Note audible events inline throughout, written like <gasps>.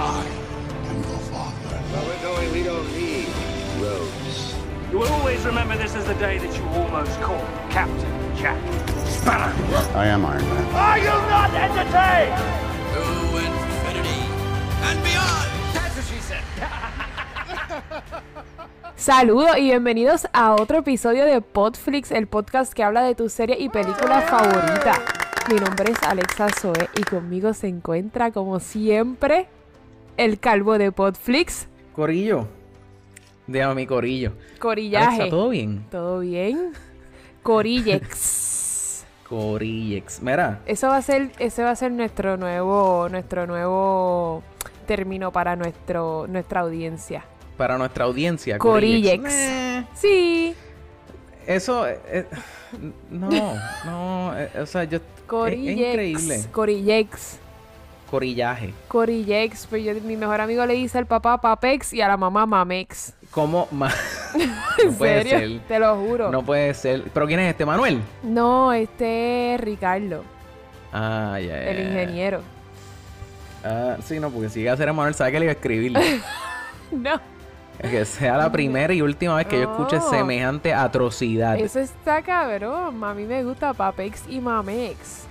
I am your father. Well, we're going. We don't need roads. You will always remember this as the day that you almost caught Captain Jack Sparrow. I am Iron Man. Are you not entertained? To infinity and beyond. That's what she said. <laughs> Saludos y bienvenidos a otro episodio de Podflix, el podcast que habla de tu serie y película favorita. Mi nombre es Alexa Zoe y conmigo se encuentra, como siempre, el calvo de Podflix, Corillo. Déjame mi corillo. Corillaje. Alexa, ¿todo bien? ¿Todo bien? Corillex. <laughs> Corillex. Mira, Eso va a ser, ese va a ser nuestro nuevo, nuestro nuevo término para nuestro, nuestra audiencia. para nuestra audiencia. Corillex. Meh, Sí. eso. eh, no, no. eh, o sea, yo. Corillex. Es, es increíble. Corillex. Corillaje. Corillex, pues yo, mi mejor amigo le dice al papá Papex y a la mamá Mamex. ¿Cómo? <laughs> <laughs> ¿En no puede serio? ser. Te lo juro. No puede ser. ¿Pero quién es este? ¿Manuel? No, este es Ricardo, Ah, ya, ya, el ingeniero. Ah, sí, no, porque si llega a ser Manuel, sabe que le iba a escribir. <laughs> No, que sea la primera y última vez que yo escuche semejante atrocidad. eso está cabrón. A mí me gusta Papex y Mamex.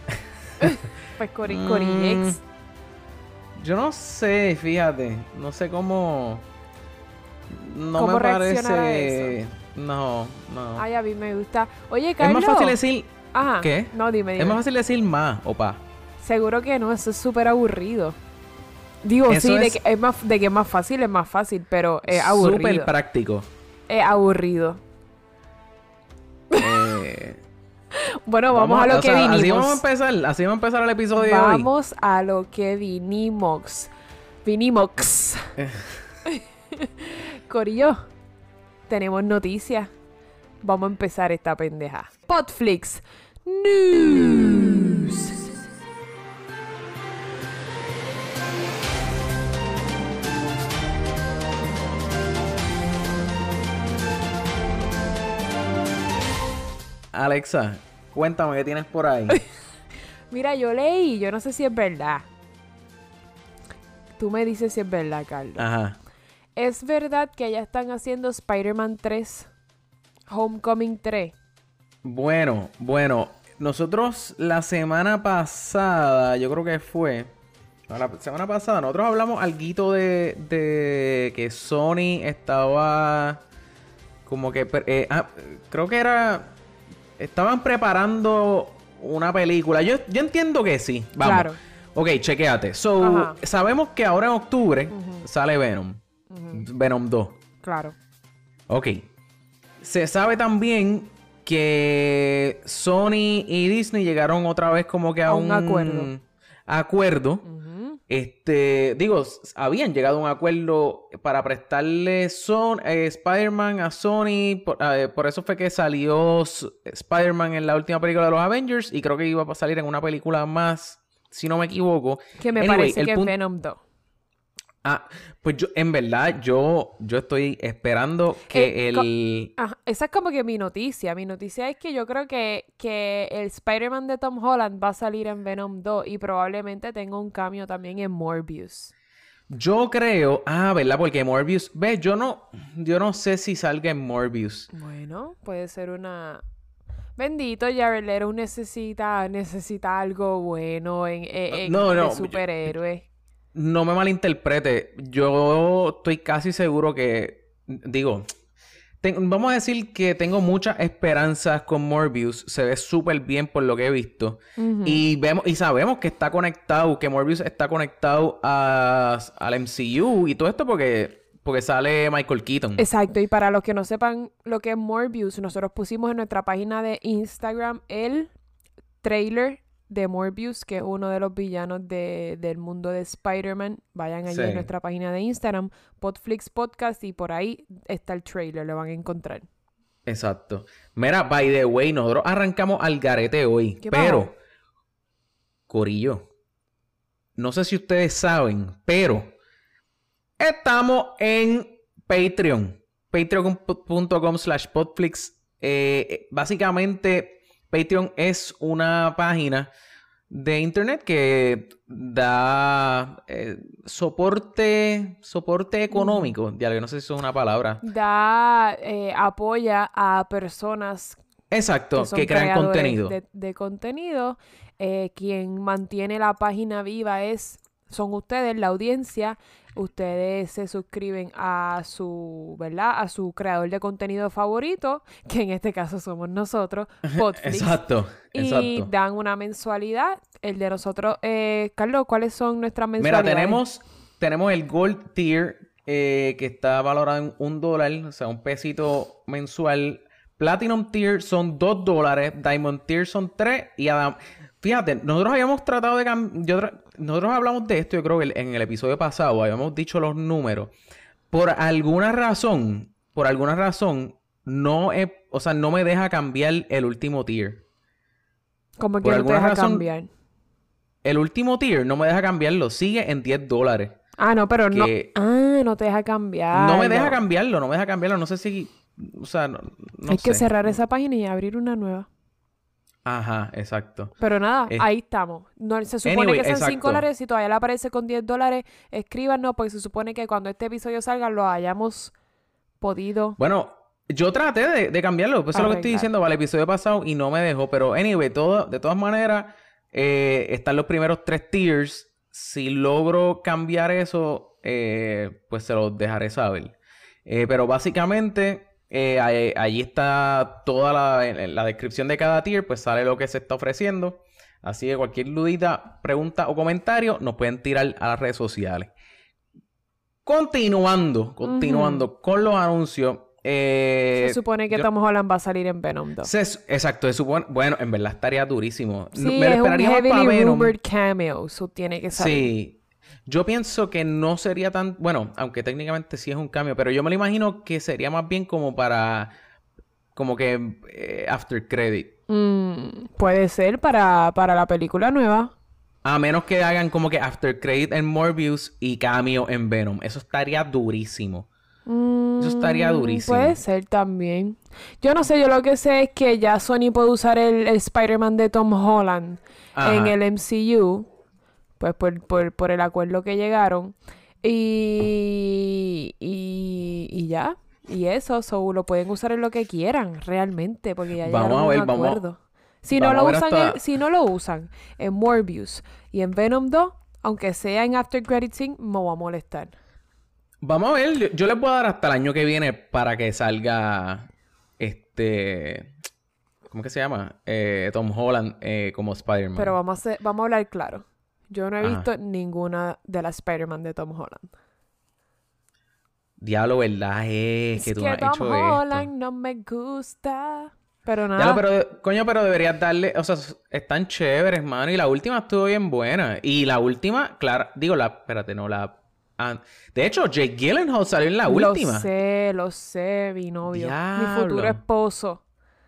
pues Cori Mm. Yo no sé, fíjate. No sé cómo. No ¿Cómo me a parece. No, no. Ay, a mí me gusta. Oye, es Carlos. más fácil decir. Ajá. ¿Qué? No, dime, dime. Es más fácil decir más o pa. Seguro que no, eso es súper aburrido. Digo, Eso sí, de es- que es más, de que es más fácil, es más fácil, pero es aburrido. Súper práctico. Es aburrido. Eh, Bueno, vamos, a lo que sea, vinimos. Así vamos a empezar. Así vamos a empezar el episodio de hoy. Vamos a lo que vinimos. Vinimos. <laughs> Corillo, tenemos noticias. Vamos a empezar esta pendeja. Podflix News. Alexa, cuéntame qué tienes por ahí. <laughs> Mira, yo leí, yo no sé si es verdad. Tú me dices si es verdad, Carlos. Ajá. ¿Es verdad que ya están haciendo Spider-Man 3? Homecoming 3. Bueno, bueno, nosotros la semana pasada, yo creo que fue, no, la semana pasada, nosotros hablamos algo de, de que Sony estaba como que, eh, ah, creo que era, estaban preparando una película. Yo, yo entiendo que sí, vamos. Claro. Ok, chequéate. So, Ajá. sabemos que ahora en octubre sale Venom. Venom 2. Claro. Ok. Se sabe también que Sony y Disney llegaron otra vez como que a, A un acuerdo. acuerdo. Este, digo, habían llegado a un acuerdo para prestarle Son eh, Spider-Man a Sony. Por, eh, por eso fue que salió Spider-Man en la última película de los Avengers. Y creo que iba a salir en una película más, si no me equivoco. Que me Anyway, parece el que es Venom 2. Ah, pues yo, en verdad, yo, yo estoy esperando que Eh, el. Ajá, esa es como que mi noticia. Mi noticia es que yo creo que, que el Spider-Man de Tom Holland va a salir en Venom 2 y probablemente tenga un cambio también en Morbius. Yo creo. Ah, ¿verdad? Porque Morbius. Ve, yo no. Yo no sé si salga en Morbius. Bueno, puede ser una... Bendito, Jared Leto necesita, necesita algo bueno en, en- en- No, de superhéroe. No me malinterprete. Yo estoy casi seguro que. Digo. ten- vamos a decir que tengo muchas esperanzas con Morbius. Se ve súper bien por lo que he visto. Y vemos, y sabemos que está conectado, que Morbius está conectado a, al MCU y todo esto porque, porque sale Michael Keaton. Exacto, y para los que no sepan lo que es Morbius, nosotros pusimos en nuestra página de Instagram el trailer de Morbius, que es uno de los villanos de- del mundo de Spider-Man. Vayan allí Sí. a nuestra página de Instagram, Podflix Podcast, y por ahí está el trailer, lo van a encontrar. Exacto. Mira, by the way, nosotros arrancamos al garete hoy. ¿Qué pero, pasó? Corillo, no sé si ustedes saben, pero estamos en Patreon. Patreon.com slash podflix. Eh, eh, básicamente, Patreon es una página de internet que da eh, soporte soporte económico. Ya que no sé si eso es una palabra. Da, eh, apoya a personas Exacto, que crean contenido. De, de contenido. Eh, quien mantiene la página viva es son ustedes, la audiencia. Ustedes se suscriben a su, ¿verdad? A su creador de contenido favorito, que en este caso somos nosotros, <laughs> Podflix. Exacto, Y dan una mensualidad. El de nosotros, eh, Carlos, ¿cuáles son nuestras Mira, mensualidades? tenemos, tenemos el Gold Tier eh, que está valorado en un dólar, o sea, un pesito mensual. Platinum Tier son dos dólares, Diamond Tier son tres y Adam... Fíjate, nosotros habíamos tratado de cambiar... Nosotros hablamos de esto, yo creo que en el episodio pasado habíamos dicho los números. Por alguna razón, por alguna razón, no he, o sea, no me deja cambiar el último tier. Como que por no te deja razón- cambiar. El último tier no me deja cambiarlo, sigue en 10 dólares. Ah, no, pero no. Ah, no te deja cambiar. No me deja cambiarlo, no me deja cambiarlo. No sé si. O sea, no, no Hay que cerrar esa página y abrir una nueva. Ajá, exacto. Pero nada, ahí estamos. No, se supone anyway, que sean 5 exacto. dólares. Si todavía le aparece con 10 dólares, escríbanos porque se supone que cuando este episodio salga lo hayamos podido. Bueno, yo traté de, de cambiarlo. Pues eso es lo que estoy diciendo para el episodio pasado y no me dejó. Pero, anyway, todo, de todas maneras, eh, están los primeros tres tiers. Si logro cambiar eso, eh, pues se los dejaré saber. Eh, pero básicamente, eh, ahí, allí está toda la, en la descripción de cada tier, pues sale lo que se está ofreciendo. Así que cualquier dudita, pregunta o comentario nos pueden tirar a las redes sociales. Continuando, continuando con los anuncios. eh, se supone que yo- Tom Holland va a salir en Venom 2. se su- exacto, se supone. Bueno, en verdad estaría durísimo. Sí, Me lo es un para heavily Venom. rumored cameo. So tiene que salir. Sí. Yo pienso que no sería tan. Bueno, aunque técnicamente sí es un cambio, pero yo me lo imagino que sería más bien como para. Como que. eh, after credit. Mm, puede ser para, para la película nueva. A menos que hagan como que after credit en Morbius y cameo en Venom. Eso estaría durísimo. Eso estaría Mm, durísimo. Puede ser también. Yo no sé, yo lo que sé es que ya Sony puede usar el, el Spider-Man de Tom Holland Ajá. en el MCU, pues por, por, por el acuerdo que llegaron. Y, y, y ya. Y eso, so, lo pueden usar en lo que quieran, realmente, porque ya Vamos a a ver, un vamos acuerdo. Si no, vamos lo usan hasta- en, si no lo usan en Morbius y en Venom 2, aunque sea en After Credit Scene, me va a molestar. Vamos a ver, yo, yo les voy a dar hasta el año que viene para que salga este. ¿Cómo que se llama? Eh, Tom Holland eh, como Spider-Man. Pero vamos a, ser- vamos a hablar claro. Yo no he Ajá. visto ninguna de las Spider-Man de Tom Holland. Diablo, ¿verdad? Es que tú que has Tom hecho Holland esto. no me gusta. Pero nada. Pero, coño, pero deberías darle. O sea, están chéveres, mano. Y la última estuvo bien buena. Y la última, claro, digo, la. Espérate, no, la. ah, de hecho, Jake Gyllenhaal salió en la última. Lo sé, lo sé, mi novio. Mi futuro esposo.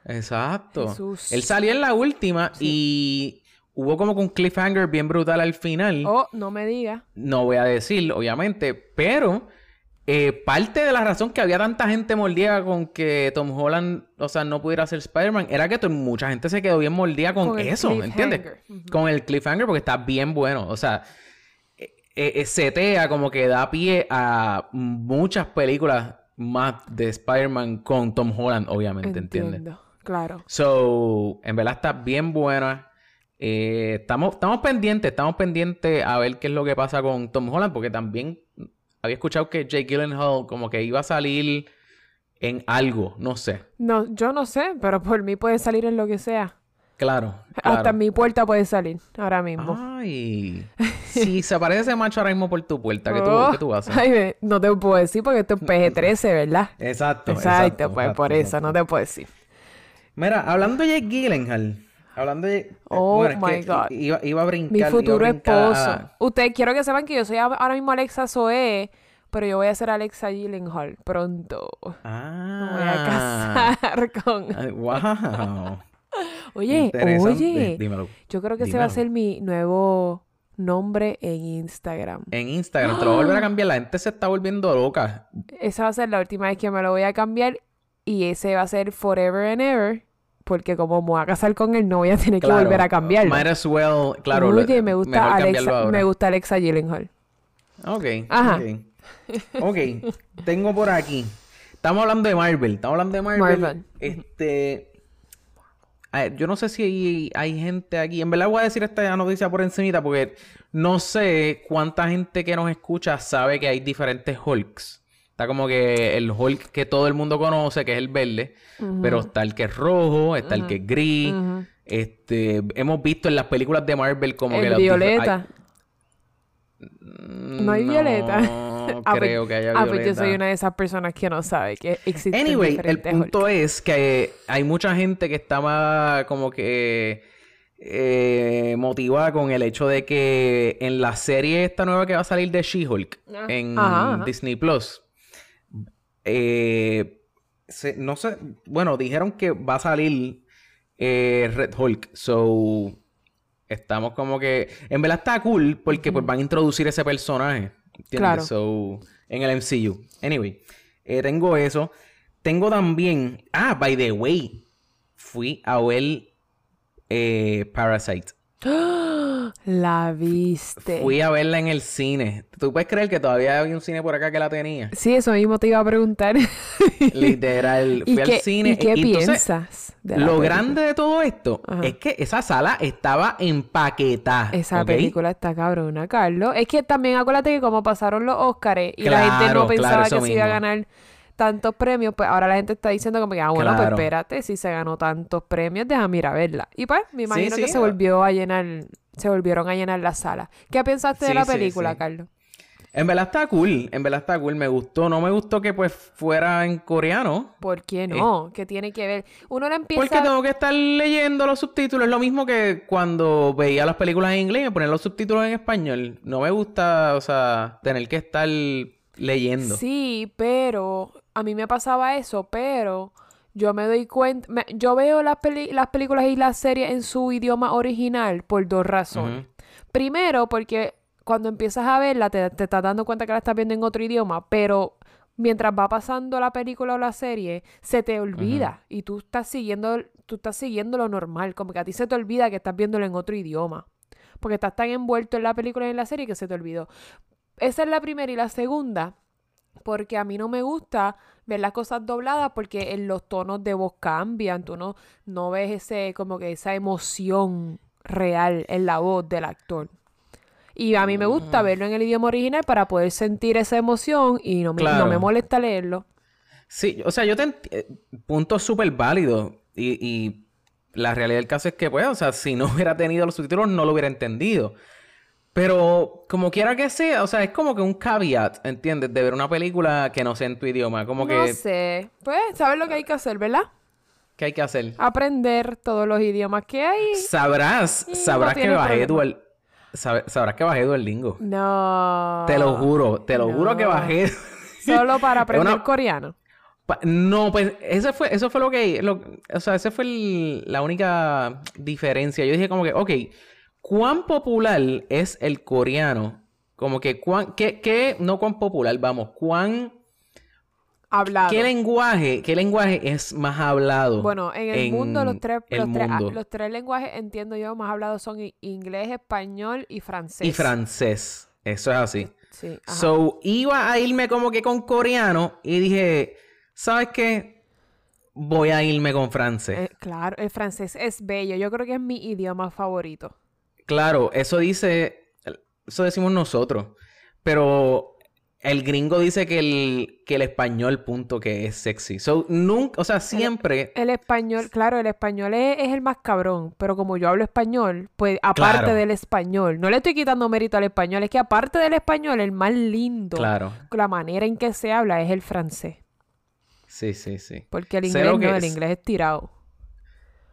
Exacto. Jesús. Él salió en la última y hubo como que un cliffhanger bien brutal al final. Oh, no me digas. No voy a decir, obviamente, pero eh, parte de la razón que había tanta gente mordida con que Tom Holland, o sea, no pudiera ser Spider-Man, era que mucha gente se quedó bien mordida con, eso, ¿entiendes? Con el cliffhanger porque está bien bueno, o sea, eh, eh, setea como que da pie a muchas películas más de Spider-Man con Tom Holland, obviamente, ¿entiendes? Claro. So, en verdad está bien buena. Eh, estamos, estamos pendientes, estamos pendientes a ver qué es lo que pasa con Tom Holland, porque también había escuchado que Jake Gyllenhaal como que iba a salir en algo, no sé. No, yo no sé, pero por mí puede salir en lo que sea. Claro. Hasta en mi puerta puede salir ahora mismo. Ay. <laughs> Si se aparece ese macho ahora mismo por tu puerta, ¿qué tú, Oh, qué tú haces? ay, ve, no te puedo decir porque esto es PG-13, ¿verdad? Exacto, Exacto, pues exacto, por eso no te puedo decir. Mira, hablando de Jake Gyllenhaal, hablando de... Oh, my que God. Iba, iba a brincar. Mi futuro brincar a- esposo. Ustedes quiero que sepan que yo soy ahora mismo Alexa Zoe, pero yo voy a ser Alexa Gyllenhaal pronto. Ah. Me voy a casar <laughs> con... Ay, wow. <laughs> Oye, oye, Dímelo. yo creo que ese va a Dímelo. ser mi nuevo nombre en Instagram. En Instagram te lo voy a volver a cambiar. La gente se está volviendo loca. Esa va a ser la última vez que me lo voy a cambiar y ese va a ser Forever and Ever porque como me voy a casar con él, no voy a tener que volver a cambiarlo. Might as well, claro. Oye, me gusta Alexa, me gusta Alexa Gyllenhaal. Ok. Ajá. Ok. Ok. Tengo por aquí. Estamos hablando de Marvel. Estamos hablando de Marvel. Marvel. Este. a ver, yo no sé si hay, hay gente aquí. En verdad voy a decir esta noticia por encimita porque no sé cuánta gente que nos escucha sabe que hay diferentes Hulks. Está como que el Hulk que todo el mundo conoce, que es el verde, pero está el que es rojo, está el que es gris. Este, hemos visto en las películas de Marvel como que El los dif- violeta. hay- No hay violeta. No <laughs> Ah, pues- creo que haya Ah, violeta. pues yo soy una de esas personas que no sabe que existen Anyway, el punto Hulk. es que hay mucha gente que estaba como que eh, motivada con el hecho de que en la serie esta nueva que va a salir de She-Hulk en Ajá, ajá. Disney Plus, eh, se- no sé, bueno, dijeron que va a salir eh, Red Hulk, so estamos como que, en verdad está cool porque pues van a introducir ese personaje, ¿entiendes? Claro. So, en el MCU. Anyway, eh, tengo eso. Tengo también, ah, by the way, fui a ver Parasite. <gasps> <gasps> La viste. Fui a verla en el cine. ¿Tú puedes creer que todavía había un cine por acá que la tenía? Sí, eso mismo te iba a preguntar. <laughs> Literal, ¿Y fui qué, al cine. ¿y qué y entonces, piensas? de la Lo película? grande de todo esto Ajá. es que esa sala estaba empaquetada. Esa película está cabrona, Carlos. Es que también acuérdate que como pasaron los Oscars y la gente no pensaba claro, que se iba a ganar tantos premios, pues ahora la gente está diciendo como que, ah, bueno, Claro. pues espérate, si se ganó tantos premios, déjame ir a verla. Y pues, me imagino sí, que se volvió a llenar, se volvieron a llenar la sala. ¿Qué pensaste de la sí, película, sí. Carlos? En verdad está cool. En verdad está cool. Me gustó. No me gustó que pues fuera en coreano. ¿Por qué no? ¿Qué tiene que ver? Uno la empieza... Porque tengo que estar leyendo los subtítulos. Es lo mismo que cuando veía las películas en inglés y poner los subtítulos en español. No me gusta, o sea, tener que estar leyendo. Sí, pero a mí me pasaba eso, pero yo me doy cuenta, me- yo veo las, peli- las películas y las series en su idioma original por dos razones. Primero, porque cuando empiezas a verla te, te estás dando cuenta que la estás viendo en otro idioma, pero mientras va pasando la película o la serie, se te olvida y tú estás siguiendo, tú estás siguiendo lo normal, como que a ti se te olvida que estás viéndolo en otro idioma. Porque estás tan envuelto en la película y en la serie que se te olvidó. Esa es la primera y la segunda, porque a mí no me gusta ver las cosas dobladas porque en los tonos de voz cambian, tú no, no ves ese, como que esa emoción real en la voz del actor. Y a mí me Mm. gusta verlo en el idioma original para poder sentir esa emoción y no me, no me molesta leerlo. Sí, o sea, yo te eh, punto súper válido. Y, y la realidad del caso es que, pues, o sea, si no <laughs> hubiera tenido los subtítulos, no lo hubiera entendido. Pero, como quiera que sea, o sea, es como que un caveat, ¿entiendes? De ver una película que no sea en tu idioma. Como No que, sé, pues, ¿sabes lo que hay que hacer, verdad? ¿qué hay que hacer? Aprender todos los idiomas que hay. Sabrás, sabrás no que bajé. Dual... sabe- sabrás que bajé Duolingo. No. Te lo juro, te lo juro que bajé. Solo para <laughs> aprender una- coreano. Pa- No, pues eso fue, eso fue lo que, lo- o sea, esa fue el- la única diferencia. Yo dije como que, ok, ¿cuán popular es el coreano? Como que, ¿cuán, qué, qué, no cuán popular, vamos, cuán, Hablado. qué lenguaje, qué lenguaje es más hablado? Bueno, en el mundo los tres, el los, tres, ah, los tres lenguajes, entiendo yo, más hablados son inglés, español y francés. Y francés, eso es así. Sí, ajá. So, iba a irme como que con coreano y dije, ¿sabes qué? Voy a irme con francés. Eh, claro, el francés es bello. Yo creo que es mi idioma favorito. Claro, eso dice, eso decimos nosotros, pero el gringo dice que el, que el español, punto, que es sexy. So, nunca, o sea, siempre, El español, claro, el español es, es el más cabrón, pero como yo hablo español, pues aparte Claro. del español, no le estoy quitando mérito al español, es que aparte del español, el más lindo, claro, la manera en que se habla es el francés, sí, sí, sí. porque el inglés lo no, que el inglés es tirado.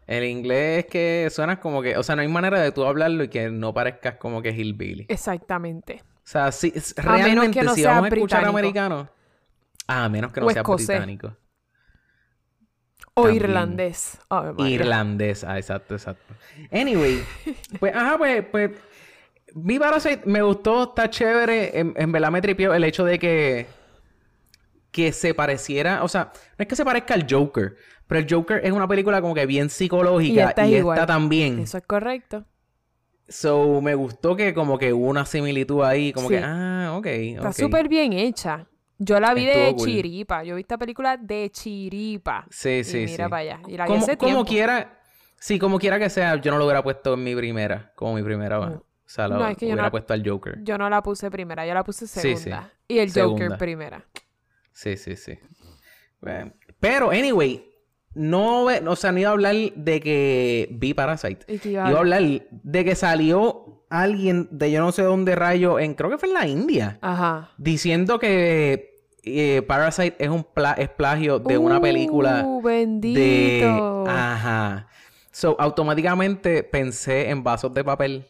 El inglés es que suena como que, o sea, no hay manera de tú hablarlo y que no parezcas como que hillbilly. Exactamente. O sea, menos realmente, no si vamos a escuchar británico. americano, ah, a menos que no O sea escocés. británico. O También. irlandés. Irlandés, ah, exacto, exacto. Anyway, <laughs> pues, ajá, pues, pues, mi Parasite me gustó, está chévere, en, en verdad me tripió el hecho de que, que se pareciera, o sea, no es que se parezca al Joker, pero el Joker es una película como que bien Y psicológica esta y es esta, también. Eso es correcto. So, me gustó que como que hubo una similitud ahí, como Sí. que, ah, ok, Está súper bien hecha. Yo la vi de cool. chiripa. Yo vi esta película de chiripa. Sí, sí, y mira sí. para allá. Y la vi como, hace como quiera, sí, como quiera que sea, yo no lo hubiera puesto en mi primera, como mi primera, No. o sea, lo No, es que yo hubiera no- puesto al Joker. Yo no la puse primera, yo la puse segunda. sí. Y el Joker primera. Sí, sí, sí. Bueno, Pero, anyway, no, ve- o sea, no iba a hablar de que vi Parasite. ¿Y qué iba Iba a hablar? de que salió alguien de yo no sé dónde rayo, en, creo que fue en la India, Ajá. diciendo que eh, Parasite es un pla- es plagio de una película Uh, de... bendito. Ajá. So, automáticamente pensé en Vasos de Papel.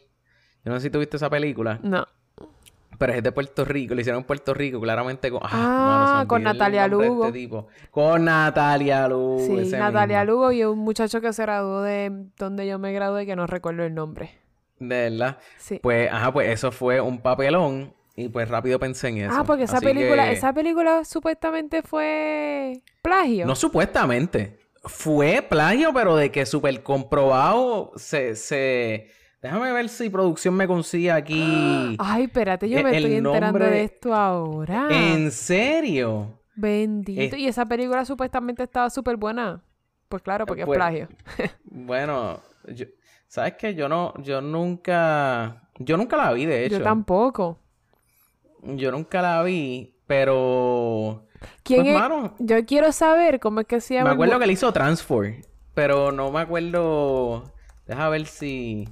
Yo no sé si tuviste esa película, No. Pero es de Puerto Rico. Lo hicieron en Puerto Rico, claramente con... Ah, me con Natalia Lugo. este tipo. Con Natalia Lugo. Sí, Natalia mismo. Lugo y un muchacho que se graduó de donde yo me gradué que no recuerdo el nombre. De verdad. Sí. Pues, ajá, pues eso fue un papelón. Y pues rápido pensé en eso. ah, porque esa Así película, que- esa película supuestamente fue plagio. No supuestamente. Fue plagio, pero de que súper comprobado se, se... Déjame ver si producción me consigue aquí. Ay, espérate, yo E- me estoy enterando nombre- de esto ahora. ¿En serio? Bendito. Es- Y esa película supuestamente estaba súper buena. Pues claro, porque Pues, es plagio. <laughs> Bueno, yo- ¿sabes qué? Yo no, yo nunca, yo nunca la vi, de hecho. Yo tampoco. Yo nunca la vi, pero... ¿Quién Pues, es? mano, Yo quiero saber cómo es que se llama. me acuerdo que le hizo Transform, pero no me acuerdo... Deja ver si...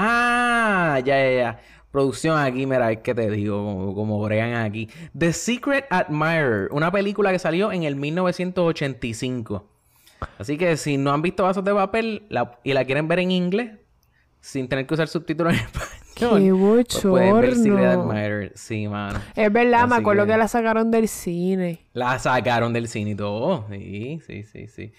Ah, ya, ya, ya. Producción aquí, mira, es que te digo, como, como bregan aquí. The Secret Admirer, una película que salió en el 1985. Así que si no han visto Vasos de Papel la- y la quieren ver en inglés, sin tener que usar subtítulos en <laughs> español, Qué pues pueden ver Secret bochorno. Admirer. Sí, mano. Es verdad, me acuerdo que... que- la sacaron del cine. La sacaron del cine y todo. Sí, sí, sí, sí.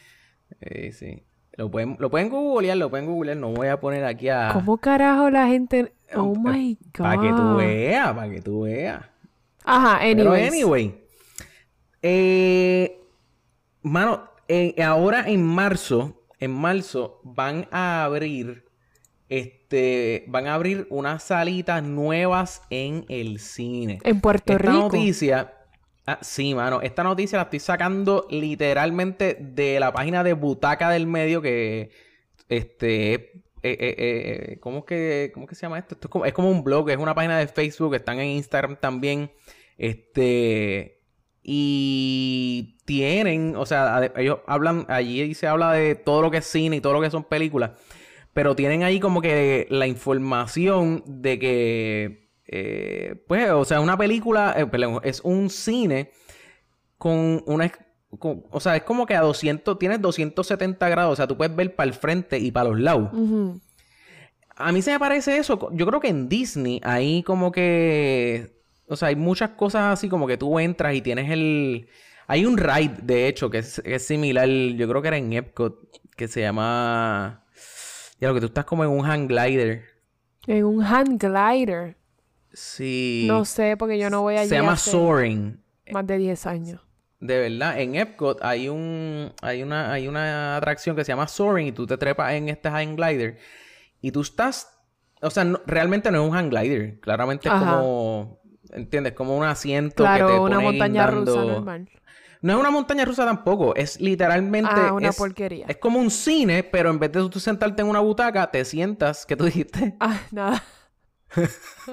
Sí, sí. Lo pueden, lo pueden googlear, lo pueden googlear. No voy a poner aquí a... ¿Cómo carajo la gente.? Oh my God. Para que tú veas, para que tú veas. Ajá, Pero anyways. anyway. Eh, mano, eh, ahora en marzo, en marzo van a abrir, este, van a abrir unas salitas nuevas en el cine. En Puerto Esta Rico. noticia, ah, sí, mano, esta noticia la estoy sacando literalmente de la página de Butaca del Medio que, este, eh, eh, eh, ¿cómo es que, cómo que se llama esto? Es como, es como un blog, es una página de Facebook, están en Instagram también, este, y tienen, o sea, ellos hablan, allí se habla de todo lo que es cine y todo lo que son películas, pero tienen ahí como que la información de que, eh, pues, o sea, una película, eh, perdón, es un cine con una, con- o sea, es como que a 200, tienes 270 grados, o sea, tú puedes ver para el frente y para los lados. A mí se me parece eso. Yo creo que en Disney ahí como que... O sea, hay muchas cosas así como que tú entras y tienes el... Hay un ride, de hecho, que es, que es similar. Yo creo que era en Epcot. Que se llama... Ya lo que tú estás como en un hang glider. En un hand glider. Sí. No sé, porque yo no voy allí Se llama Soaring. más de 10 años. De verdad, en Epcot hay un hay una hay una atracción que se llama Soaring y tú te trepas en este hang glider y tú estás, o sea, no- realmente no es un hang glider, claramente es como ¿entiendes? Como un asiento que te una pone montaña guindando. rusa normal. No es una montaña rusa tampoco, es literalmente Ah, una es, porquería. Es como un cine, pero en vez de tú sentarte en una butaca, te sientas, ¿qué tú dijiste? Ah, nada. <laughs>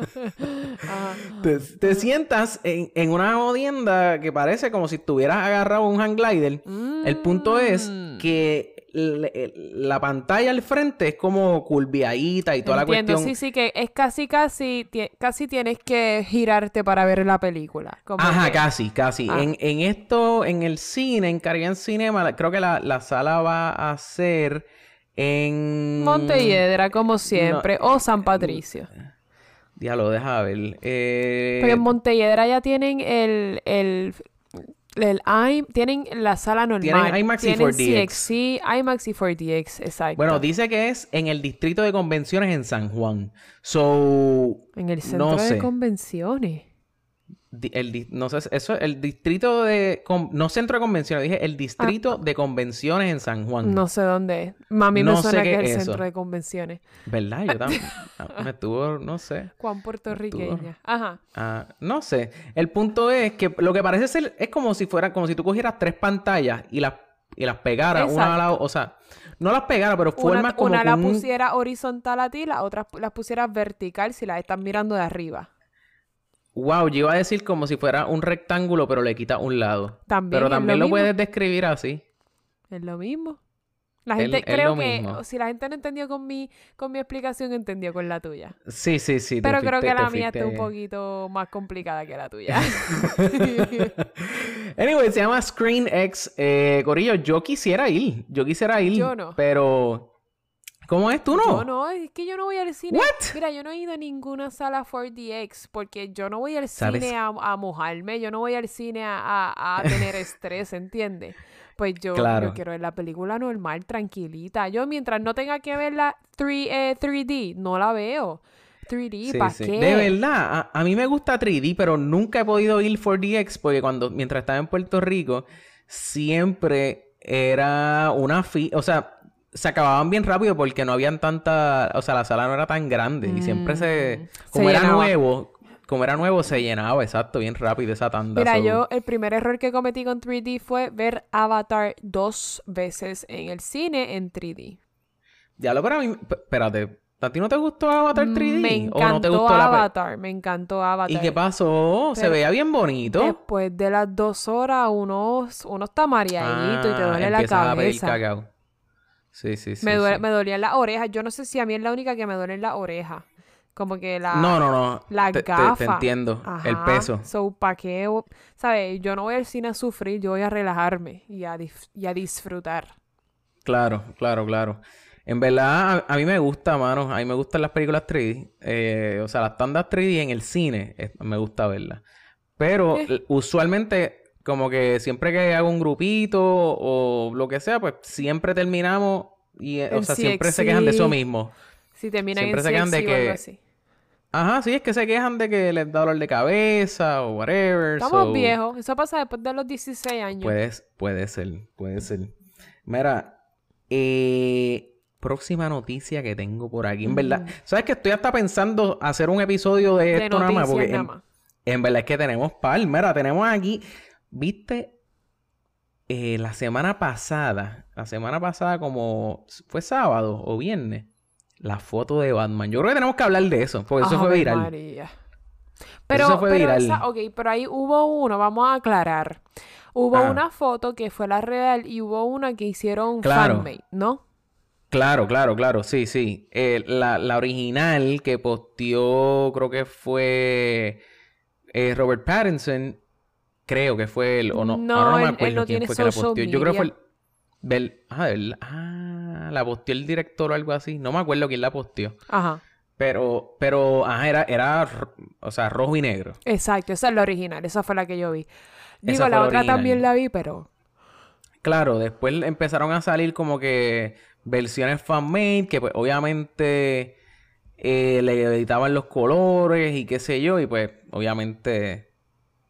Te, te sientas en, en una jodienda que parece como si estuvieras agarrado a un hang glider. El punto es Mm. que la pantalla al frente es como curviadita y toda Entiendo, la cuestión. sí, sí, que es casi, casi, casi tienes que girarte para ver la película. Como Ajá, que- casi, casi. Ah. En, en esto, en el cine, en Caribbean Cinema, creo que la, la sala va a ser en... Montelledra, como siempre, o San Patricio. Diablo, deja ver. Eh, Porque en Montelledra ya tienen el, el, el I- tienen la sala normal. Tienen IMAX y Tienen 4DX. CXC, IMAX y 4DX, exacto. Bueno, dice que es en el distrito de convenciones en San Juan. So, en el centro no de convenciones. El no sé, eso es el distrito de... no centro de convenciones, dije el distrito de convenciones en San Juan. Ah. No sé dónde. Mami me No sé suena qué que es el es eso. centro de convenciones. ¿Verdad? Yo también. <laughs> ah, me estuvo, no sé. Juan puertorriqueña. Ajá. Ah, no sé. El punto es que lo que parece ser es como si fuera, como si tú cogieras tres pantallas y las, y las pegaras una a la o sea, no las pegaras, pero Una, formas como una la un- pusiera horizontal a ti, la otra las pusiera vertical si las estás mirando de arriba. Wow, yo iba a decir como si fuera un rectángulo, pero le quita un lado. También Pero lo también lo, puedes describir así. Es lo mismo. La gente, es creo que mismo. si la gente no entendió con mi, con mi explicación, entendió con la tuya. Sí, sí, sí. Pero creo fuiste- que la mía está un poquito más complicada que la tuya. <laughs> Anyway, se llama Screen X. Eh, Corillo, yo quisiera ir. Yo quisiera ir. Yo no. Pero. ¿Cómo es? ¿Tú no? Yo no, es que yo no voy al cine. What? Mira, yo no he ido a ninguna sala 4DX porque yo no voy al ¿Sabes? cine a, a mojarme, yo no voy al cine a, a- a tener <laughs> estrés, ¿entiendes? Pues yo, Claro. yo quiero ver la película normal, tranquilita. Yo mientras no tenga que ver la 3, eh, 3D, no la veo. 3D, Sí, ¿para sí. qué? De verdad, a, a mí me gusta 3D, pero nunca he podido ir 4DX porque cuando, mientras estaba en Puerto Rico, siempre era una fi... O sea, se acababan bien rápido porque no habían tanta... O sea, la sala no era tan grande y siempre se... Mm, Como se era llenaba. nuevo, como era nuevo, se llenaba, exacto, bien rápido esa tanda. Mira, so- yo el primer error que cometí con 3D fue ver Avatar dos veces en el cine en 3D. Ya lo, pero a mí... Espérate, ¿a ti no te gustó Avatar 3D? Me ¿O encantó no te gustó la Avatar, me encantó Avatar. ¿Y qué pasó? Se veía bien bonito. Después de las dos horas, uno, uno está mareadito y te Ah, duele la empiezas a pedir cabeza. cacao. Sí, sí, sí. me, duele, sí. me dolían las orejas. Yo no sé si a mí es la única que me duelen las orejas. Como que la... No, no, no. La Te- te- gafa. Te, entiendo. El peso. So, ¿pa' qué? ¿Sabes? Yo no voy al cine a sufrir, yo voy a relajarme y a, y a disfrutar. Claro, claro, claro. En verdad, a, a mí me gusta, mano. A mí me gustan las películas 3D. Eh, o sea, las tandas 3D en el cine. eh, me gusta verlas. Pero Eh. usualmente, como que siempre que hago un grupito o lo que sea, pues siempre terminamos y, eh, o sea, siempre se quejan de eso mismo. Si terminan Siempre en se quejan de CXC o algo que- así. Ajá, sí, es que se quejan de que les da dolor de cabeza o whatever. Estamos so- viejos. Eso pasa después de los 16 años. Puedes, puede ser, puede ser. Mira, eh, próxima noticia que tengo por aquí. En verdad, ¿sabes que Estoy hasta pensando hacer un episodio de, de esto nada más. Porque nada en, en verdad es que tenemos par. Mira, tenemos aquí, viste, Eh, la semana pasada, la semana pasada como fue sábado o viernes, la foto de Batman. Yo creo que tenemos que hablar de eso, porque eso Ave fue viral. María. Pero, se fue pero viral. esa- ok, pero ahí hubo uno, vamos a aclarar. Hubo Ah. una foto que fue la real y hubo una que hicieron Claro. fanmade, ¿no? Claro, claro, claro, sí, sí. Eh, la, la original que posteó, creo que fue eh, Robert Pattinson, creo que fue él, o no, No, ahora no me él- él acuerdo no quién tiene fue que la. Yo creo que fue el, del- ah, del- ah, la posteó el director o algo así, no me acuerdo quién la posteó. Ajá. Pero, pero, ajá, era, era, ro- o sea, rojo y negro. Exacto, esa es la original, esa fue la que yo vi. Digo, la la otra original. también la vi, pero Claro, después empezaron a salir como que versiones fan-made, que pues obviamente eh, le editaban los colores y qué sé yo, y pues obviamente,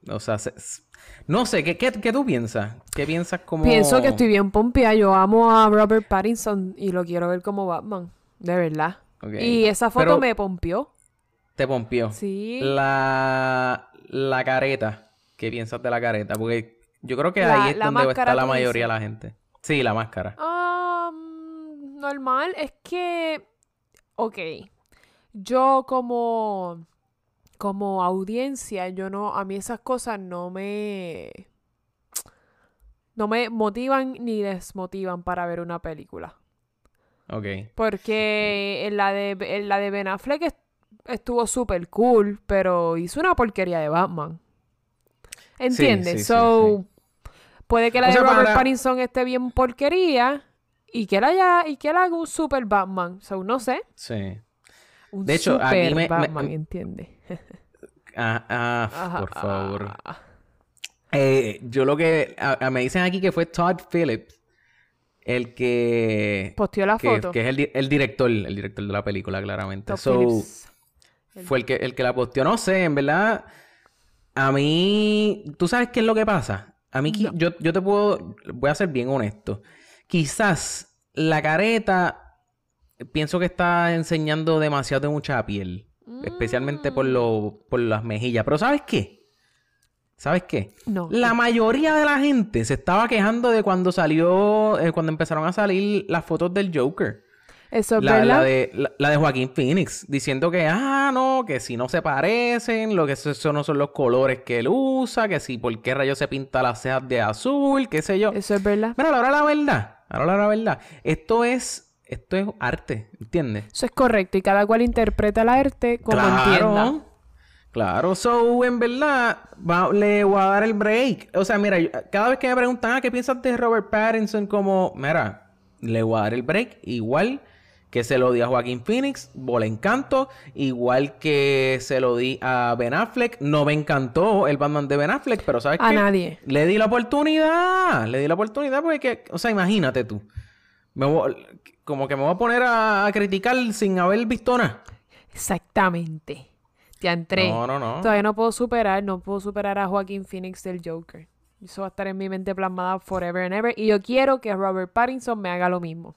o sea, se- no sé, ¿qué, qué, qué tú piensas? ¿Qué piensas como... pienso que estoy bien pompía. Yo amo a Robert Pattinson y lo quiero ver como Batman, de verdad. Y esa foto Pero me pompió. Te pompió. Sí. La, la careta, ¿qué piensas de la careta? Porque yo creo que La- ahí es donde está la mayoría de la gente. Sí, la máscara. Mm, normal, es que, ok, yo como, como audiencia, yo no, a mí esas cosas no me, no me motivan ni desmotivan para ver una película. Ok. Porque en la de, en la de Ben Affleck est- estuvo súper cool, pero hizo una porquería de Batman. ¿Entiendes? sí, sí, so, puede que la O de sea, Robert para- Pattinson esté bien porquería y que él haya, y que él haga un super Batman. So, no sé. Sí. Un De hecho, super me- me- Batman, ¿entiendes? Ah, ah, por favor. ah. Eh, yo lo que a- a- me dicen aquí que fue Todd Phillips el que Posteó la que, foto. que es el, di- el director, el director de la película claramente. Todd So, Phillips. fue el que el que la posteó, no sé, en verdad A mí, ¿tú sabes qué es lo que pasa? A mí, yo, yo te puedo, voy a ser bien honesto. Quizás la careta, pienso que está enseñando demasiado de mucha piel. Especialmente por, lo, por las mejillas. Pero ¿sabes qué? ¿Sabes qué? No. La mayoría de la gente se estaba quejando de cuando salió, eh, cuando empezaron a salir las fotos del Joker. Eso es La, verdad. la de, la, la de Joaquín Phoenix, diciendo que, ah, no, que si no se parecen, lo que eso, eso no son los colores que él usa, que si por qué rayos se pinta las cejas de azul, qué sé yo. Eso es verdad. Mira, ahora la verdad, ahora la verdad, esto es, esto es arte, ¿entiendes? Eso es correcto. Y cada cual interpreta el arte como entienda. Claro, so en verdad va- le voy a dar el break. O sea, mira, yo- cada vez que me preguntan, ah, ¿qué piensas de Robert Pattinson? Como, mira, le voy a dar el break. Igual que se lo di a Joaquín Phoenix, bola encanto. Igual que se lo di a Ben Affleck. No me encantó el Batman de Ben Affleck, pero ¿sabes A qué? nadie. Le di la oportunidad. Le di la oportunidad porque, que- o sea, imagínate tú. Me voy- como que me voy a poner a, a criticar sin haber visto nada. Exactamente. Te entré. No, no, no. Todavía no puedo superar, no puedo superar a Joaquín Phoenix del Joker. Eso va a estar en mi mente plasmada forever and ever. Y yo quiero que Robert Pattinson me haga lo mismo.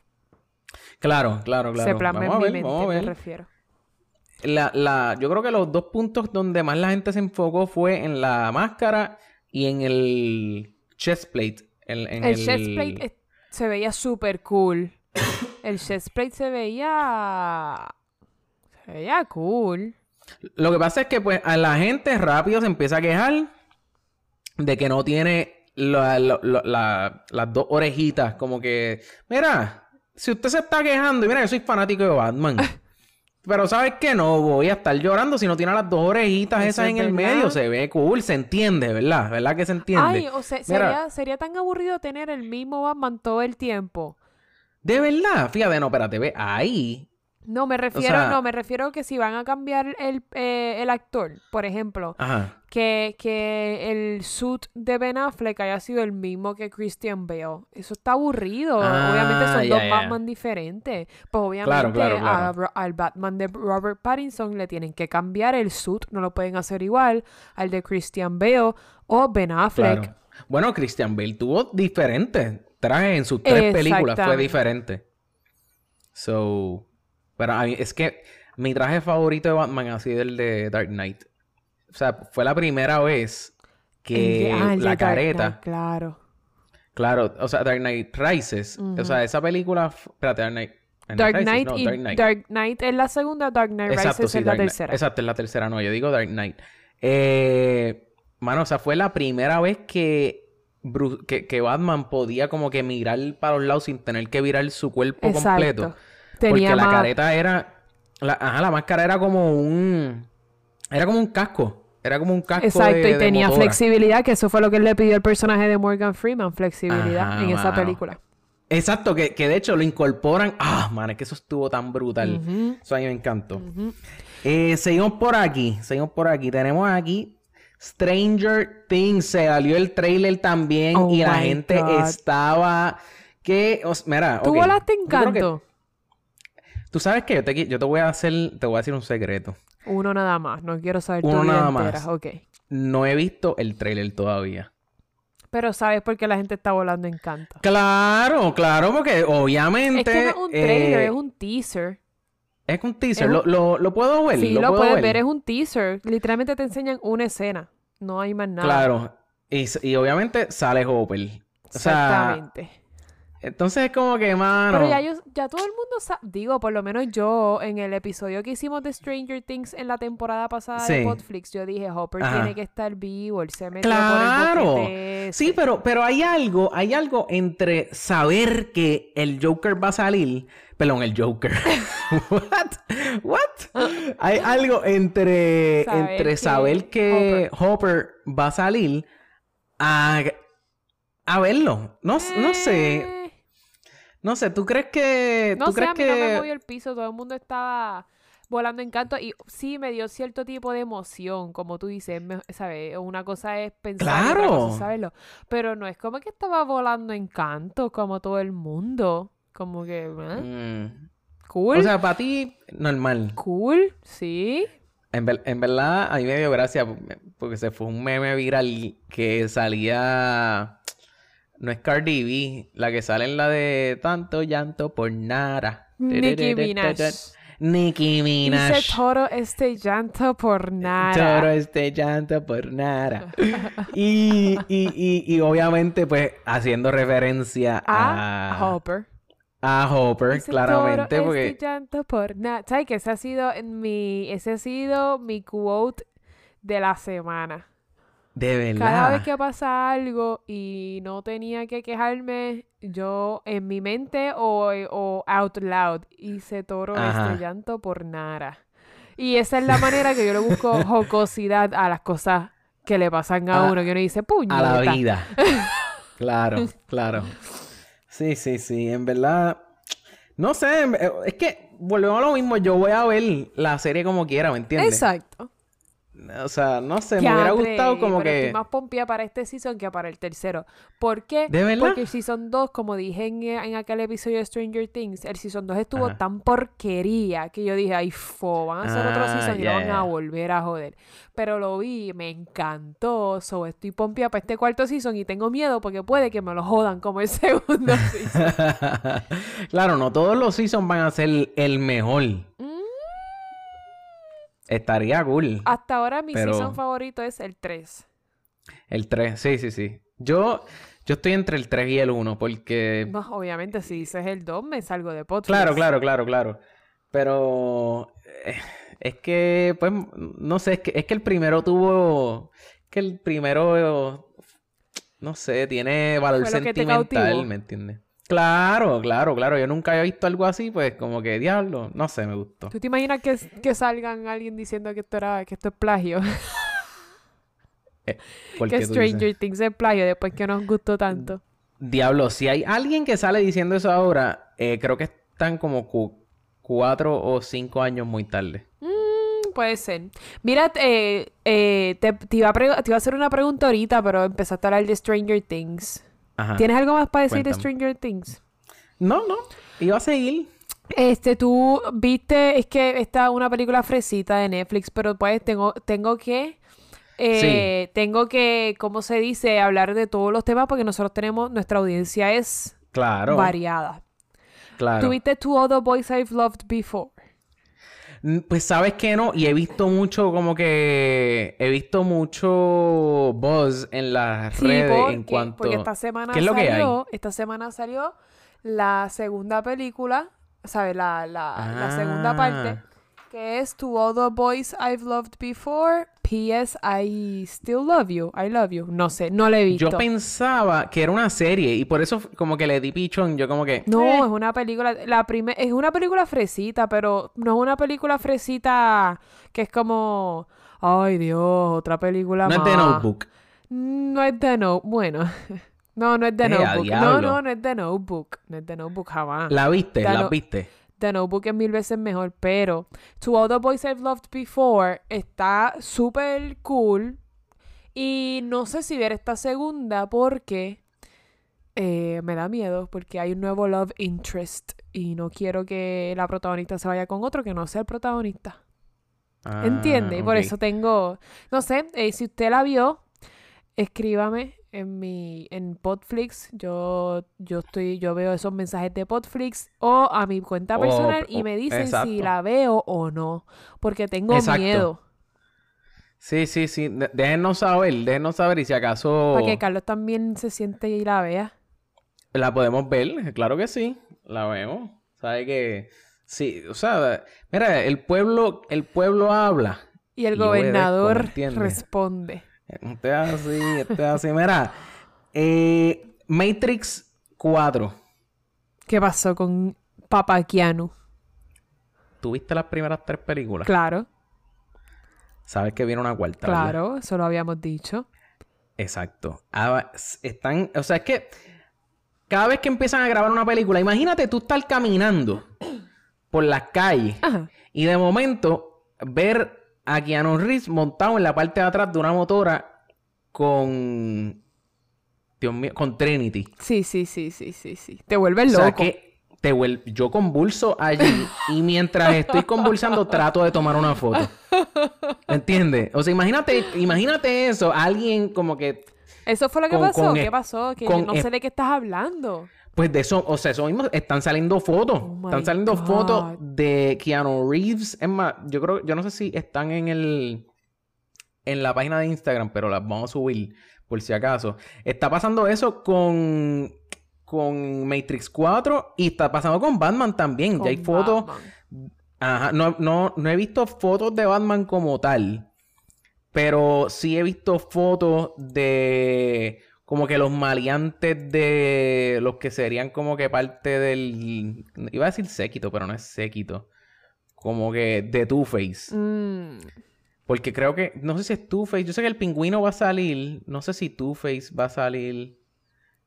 Claro, claro, claro. Se plasme Vamos a en mi ver, mente, me refiero. La, la, yo creo que los dos puntos donde más la gente se enfocó fue en la máscara y en el chest plate. En, en El chest plate es- se veía súper cool. <coughs> El chest plate se veía... Se veía cool. Lo que pasa es que pues a la gente rápido se empieza a quejar de que no tiene la- la- la- la- las dos orejitas. Como que, mira, si usted se está quejando, y mira, yo soy fanático de Batman. <laughs> Pero ¿sabes qué? No voy a estar llorando si no tiene las dos orejitas Eso esas es en el medio. Se ve cool, se entiende, ¿verdad? ¿Verdad que se entiende? Ay, o sea, sería, sería tan aburrido tener el mismo Batman todo el tiempo. De verdad, fíjate, no, espérate, ve, ahí. No, me refiero, sea- no, me refiero que si van a cambiar el, eh, el actor, por ejemplo, Ajá. que, que el suit de Ben Affleck haya sido el mismo que Christian Bale. Eso está aburrido. Ah, obviamente son ya, dos. Batman diferentes. Pues obviamente Claro, claro, a claro. Ro- al Batman de Robert Pattinson le tienen que cambiar el suit. No lo pueden hacer igual al de Christian Bale o Ben Affleck. Bueno, Christian Bale tuvo diferentes trajes en sus tres películas, fue diferente. So, pero a mí, es que mi traje favorito de Batman ha sido el de Dark Knight. O sea, fue la primera vez que ah, la careta, Knight, claro. claro, o sea, Dark Knight Rises, o sea, esa película, espérate, Dark Knight, Dark Knight no, y Dark Knight. Dark Knight es la segunda, Dark Knight Exacto, Rises sí, es la Dark tercera. Exacto, es la tercera, no, yo digo Dark Knight. Eh, mano, o sea, fue la primera vez que, Bru- que, que Batman podía como que mirar para los lados sin tener que virar su cuerpo Exacto. completo. Tenía porque la careta era... La, ajá, la máscara era como un... Era como un casco. Era como un casco Exacto, de- y de tenía motora. flexibilidad, que eso fue lo que él le pidió al personaje de Morgan Freeman, flexibilidad Ajá, en esa mano. película. Exacto, que, que de hecho lo incorporan. Ah, man, es que eso estuvo tan brutal. Eso a mí me encantó. Eh, seguimos por aquí. Seguimos por aquí. Tenemos aquí Stranger Things. Se salió el trailer también Oh y la gente God. estaba. Que, os- mira, ¿Tú ok, volaste creo que- encanto? Tú sabes que yo te, yo te voy a hacer, te voy a decir un secreto. Uno nada más, no quiero saber tu Uno vida nada entera. más. Ok. No he visto el trailer todavía. Pero sabes por qué la gente está volando encanto. Claro, claro, porque obviamente. Es que no es un trailer, eh, es un teaser. Es un teaser. es ¿Lo, un- lo, lo puedo ver? Sí, lo, puedes ver, es un teaser. Literalmente te enseñan una escena. No hay más nada. Claro. Y, y obviamente sale Hopper. O sea, Exactamente. Entonces es como que, mano. Pero ya, yo, ya todo el mundo sabe, digo, por lo menos yo, en el episodio que hicimos de Stranger Things en la temporada pasada de. Netflix, yo dije, Hopper Ajá. tiene que estar vivo, él se metió Claro. por el Sí, ese". pero, pero hay algo, hay algo entre saber que el Joker va a salir. Perdón, el Joker. <laughs> What? What? Hay algo entre Saber entre que saber que Hopper. va a salir a, a verlo. No, no sé. No sé, ¿tú crees que. No ¿Tú sé, a crees mí no me que.? movió el piso, todo el mundo estaba volando en canto y sí me dio cierto tipo de emoción, como tú dices, me- ¿sabes? Una cosa es pensar otra Claro. cosa es saberlo, pero no es como que estaba volando en canto como todo el mundo, como que, ¿eh? Mm. cool, O sea, para ti, normal. cool, sí. En, ver- en verdad, a mí me dio gracia porque se fue un meme viral que salía. No es Cardi B, la que sale en la de Tanto llanto por nada. Nicki Minaj. Nicki Minaj. Dice todo este llanto por nada. Todo este llanto por nada. y, y, y, y obviamente, pues, haciendo referencia a a, Hopper. a Hopper, Dice, claramente, "Todo porque. este llanto por nada. ¿Sabes que ese ha sido mi, ese ha sido mi quote de la semana? De verdad. Cada vez que pasa algo y no tenía que quejarme, yo en mi mente o, o out loud hice toro Ajá. este llanto por nada. Y esa es la manera que yo le busco <laughs> jocosidad a las cosas que le pasan a, A- uno, que uno dice, a puñeta. la vida. <laughs> claro, claro. Sí, sí, sí. En verdad. No sé, es que volvemos a lo mismo. Yo voy a ver la serie como quiera, ¿me entiendes? Exacto. O sea, no sé, me hubiera gustado como pero que. estoy más pompía para este season que para el tercero. ¿Por qué? ¿De verdad? Porque el season 2, como dije en, en aquel episodio de Stranger Things, el season 2 estuvo Ajá. tan porquería que yo dije, ay, fo, van a hacer otro Ah, season y lo van a volver a joder. Pero lo vi, me encantó. So, estoy pompía para este cuarto season y tengo miedo porque puede que me lo jodan como el <laughs> segundo season. <laughs> claro, no todos los seasons van a ser el mejor. Mm. Estaría cool. Hasta ahora mi Pero- season favorito es el 3. El 3, sí, sí, sí. Yo, yo estoy entre el 3 y el 1 porque... No, obviamente, si dices el 2, me salgo de podcast. Claro, claro, claro, claro. Pero eh, es que, pues, no sé, es que, es que el primero tuvo... Que el primero, no sé, tiene valor sentimental. ¿me entiendes? Claro, claro, claro. Yo nunca había visto algo así, pues como que diablo, no sé, me gustó. ¿Tú te imaginas que, que salgan alguien diciendo que esto era que esto es plagio? <laughs> ¿Por que? Stranger Things es plagio después que nos gustó tanto. Diablo, si hay alguien que sale diciendo eso ahora, eh, creo que están como cu- cuatro o cinco años muy tarde. Mm, puede ser. Mira, eh, eh, te, te iba a te iba a hacer una pregunta ahorita, pero empezaste a hablar de Stranger Things. Ajá. ¿Tienes algo más para decir de. Stranger Things? No, no. Iba a seguir. Este, tú viste, es que está una película fresita de Netflix, pero pues tengo, tengo que, eh, tengo que, ¿cómo se dice? Hablar de todos los temas porque nosotros tenemos, nuestra audiencia es Claro. variada. Claro. ¿Tuviste To All the Boys I've Loved Before? Pues sabes que no, y he visto mucho como que he visto mucho buzz en las Sí, redes porque, en cuanto porque esta semana ¿Qué es lo que hay? salió, esta semana salió la segunda película, ¿sabes? La, la, la segunda Ah. parte, que es To All the Boys I've Loved Before, P.S. I Still Love You, I Love You. No sé, no la he visto. Yo pensaba que era una serie y por eso como que le di pichón, yo como que No, eh, es una película, la prime- es una película fresita, pero no es una película fresita que es como, ay Dios, otra película no es de más". Notebook. No es The Notebook. Bueno, <laughs> no, no es The Eh, Notebook. No, no, no es The Notebook. No es The Notebook jamás. ¿La viste? ¿La no- viste? The Notebook es mil veces mejor, pero To All the Boys I've Loved Before está súper cool. Y no sé si ver esta segunda porque eh, me da miedo, porque hay un nuevo love interest y no quiero que la protagonista se vaya con otro que no sea el protagonista. Ah, ¿Entiende? Y por eso tengo, no sé, eh, si usted la vio, escríbame en mi en Podflix. Yo yo estoy yo veo esos mensajes de Podflix o a mi cuenta personal y me dicen si la veo o no, porque tengo Exacto. miedo. Sí, sí, sí. Déjenos saber, déjenos saber y si acaso Para que Carlos también se siente y la vea. la podemos ver, claro que sí, la vemos. Sabe que sí, o sea, mira, el pueblo, el pueblo habla. Y el Y obedezco, ¿me gobernador responde. Este es así, este es así. Mira, eh, Matrix 4. ¿Qué pasó con Papa Keanu? ¿Tuviste las primeras tres películas? Claro, Sabes que viene una cuarta, ¿verdad? claro, eso lo habíamos dicho. Exacto. Ah, están, o sea, es que cada vez que empiezan a grabar una película, imagínate tú estar caminando por las calles Ajá. y de momento ver a Keanu Reeves montado en la parte de atrás de una motora con Dios mío, con Trinity. Sí, sí, sí, sí, sí, sí. Te vuelves O sea loco. que te vuel- yo convulso allí y mientras estoy convulsando trato de tomar una foto. ¿Entiendes? O sea, imagínate, imagínate eso, alguien como que Eso fue lo que Con- pasó. con ¿Qué pasó? Que con no sé de qué estás hablando. Pues de eso, o sea, eso mismo, están saliendo fotos. Oh están saliendo God. fotos de Keanu Reeves. Es más, yo creo, yo no sé si están en el en la página de Instagram, pero las vamos a subir por si acaso. Está pasando eso con con Matrix 4 y está pasando con Batman también. ya hay fotos. Batman. Ajá, no, no, no he visto fotos de Batman como tal. Pero sí he visto fotos de como que los maleantes de los que serían como que parte del... Iba a decir séquito, pero no es séquito. Como que de Two-Face. Mm. Porque creo que... No sé si es Two-Face. Yo sé que el pingüino va a salir. No sé si Two-Face va a salir...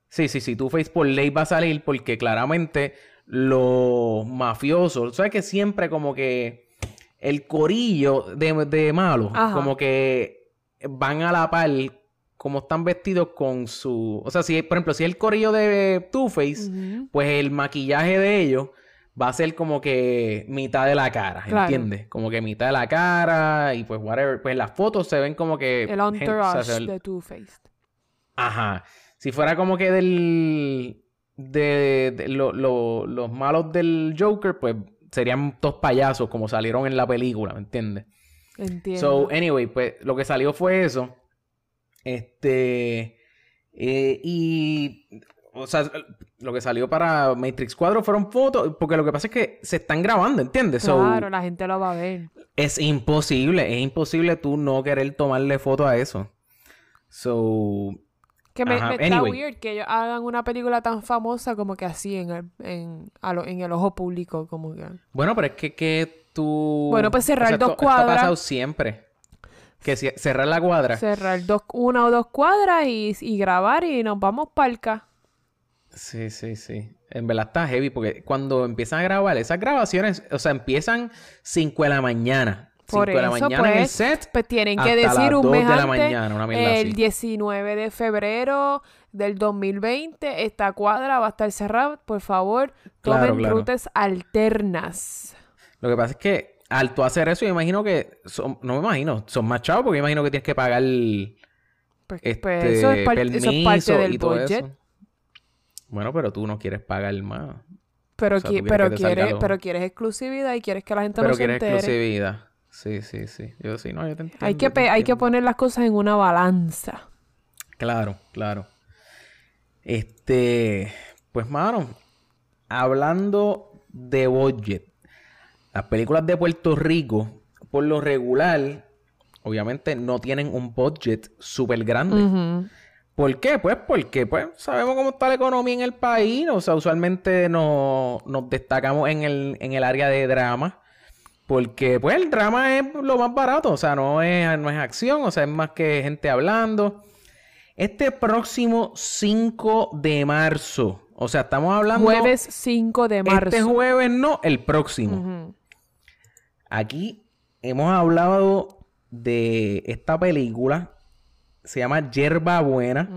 Sí, sí, sí. Two-Face por ley va a salir porque claramente los mafiosos... ¿Sabes que siempre como que el corillo de, de malos como que van a la par como están vestidos con su... O sea, si por ejemplo, si es el corillo de Two-Face, Ujú. pues el maquillaje de ellos va a ser como que mitad de la cara, Claro. ¿entiendes? Como que mitad de la cara y pues whatever. Pues las fotos se ven como que... El o sea, entourage ven- de Two-Faced. Ajá. Si fuera como que del... De, de lo- lo- los malos del Joker, pues serían dos payasos como salieron en la película, ¿me entiendes? Entiendo. So, anyway, pues lo que salió fue eso. Este. eh, y. O sea, lo que salió para Matrix 4 fueron fotos. Porque lo que pasa es que se están grabando, ¿entiendes? So, claro, la gente lo va a ver. es imposible, es imposible tú no querer tomarle foto a eso. So. Que me, está anyway. weird que ellos hagan una película tan famosa como que así en el, en, a lo- en el ojo público, como que... Bueno, pero es que, que tú. Bueno, pues cerrar o sea, dos esto- esto ha cuadras. pasado siempre. Que si- cerrar la cuadra. Cerrar dos, una o dos cuadras y, y grabar y nos vamos palca. Sí, sí, sí. En verdad está heavy porque cuando empiezan a grabar, esas grabaciones, o sea, empiezan 5 de la mañana. 5 Por de la mañana en el pues, set. pues tienen que decir un 2 mes de la mañana, una el así. 19 de febrero del 2020, esta cuadra va a estar cerrada. Por favor, Claro, tomen claro. rutas alternas. Lo que pasa es que al tú hacer eso, yo imagino que son, no me imagino, son más chavos porque yo imagino que tienes que pagar Pues, este pues, eso, es par- eso es parte permiso del y todo budget. eso. Bueno, pero tú no quieres pagar más. Pero, O sea, qui- tú quieres pero, quieres, lo- pero quieres exclusividad y quieres que la gente Pero no se quieres entere. exclusividad. Sí, sí, sí. Yo sí, no, yo te entiendo. Hay que, te hay que poner las cosas en una balanza. Claro, claro. Este, pues mano, hablando de budget, las películas de Puerto Rico, por lo regular, obviamente no tienen un budget súper grande. ¿Por qué? Pues porque pues sabemos cómo está la economía en el país. O sea, usualmente no- nos destacamos en el, en el área de drama. Porque pues el drama es lo más barato. O sea, no es, no es acción. O sea, es más que gente hablando. Este próximo 5 de marzo. O sea, estamos hablando... Jueves 5 de marzo. Este jueves no, el próximo. Aquí hemos hablado de esta película. Se llama Yerba Buena.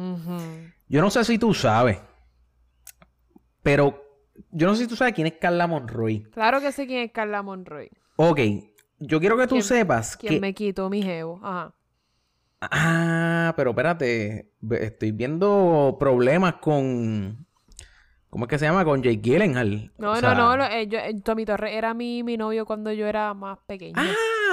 Yo no sé si tú sabes, pero yo no sé si tú sabes quién es Carla Monroy. Claro que sé quién es Carla Monroy. Ok, yo quiero que tú ¿Quién- sepas Quien que... me quitó mi jevo. Ajá. Ah, pero espérate, estoy viendo problemas con... ¿Cómo es que se llama? Con Jake Gyllenhaal. No, O no, sea- no. lo- eh, yo- eh, Tommy Torres era mi, mi novio cuando yo era más pequeña.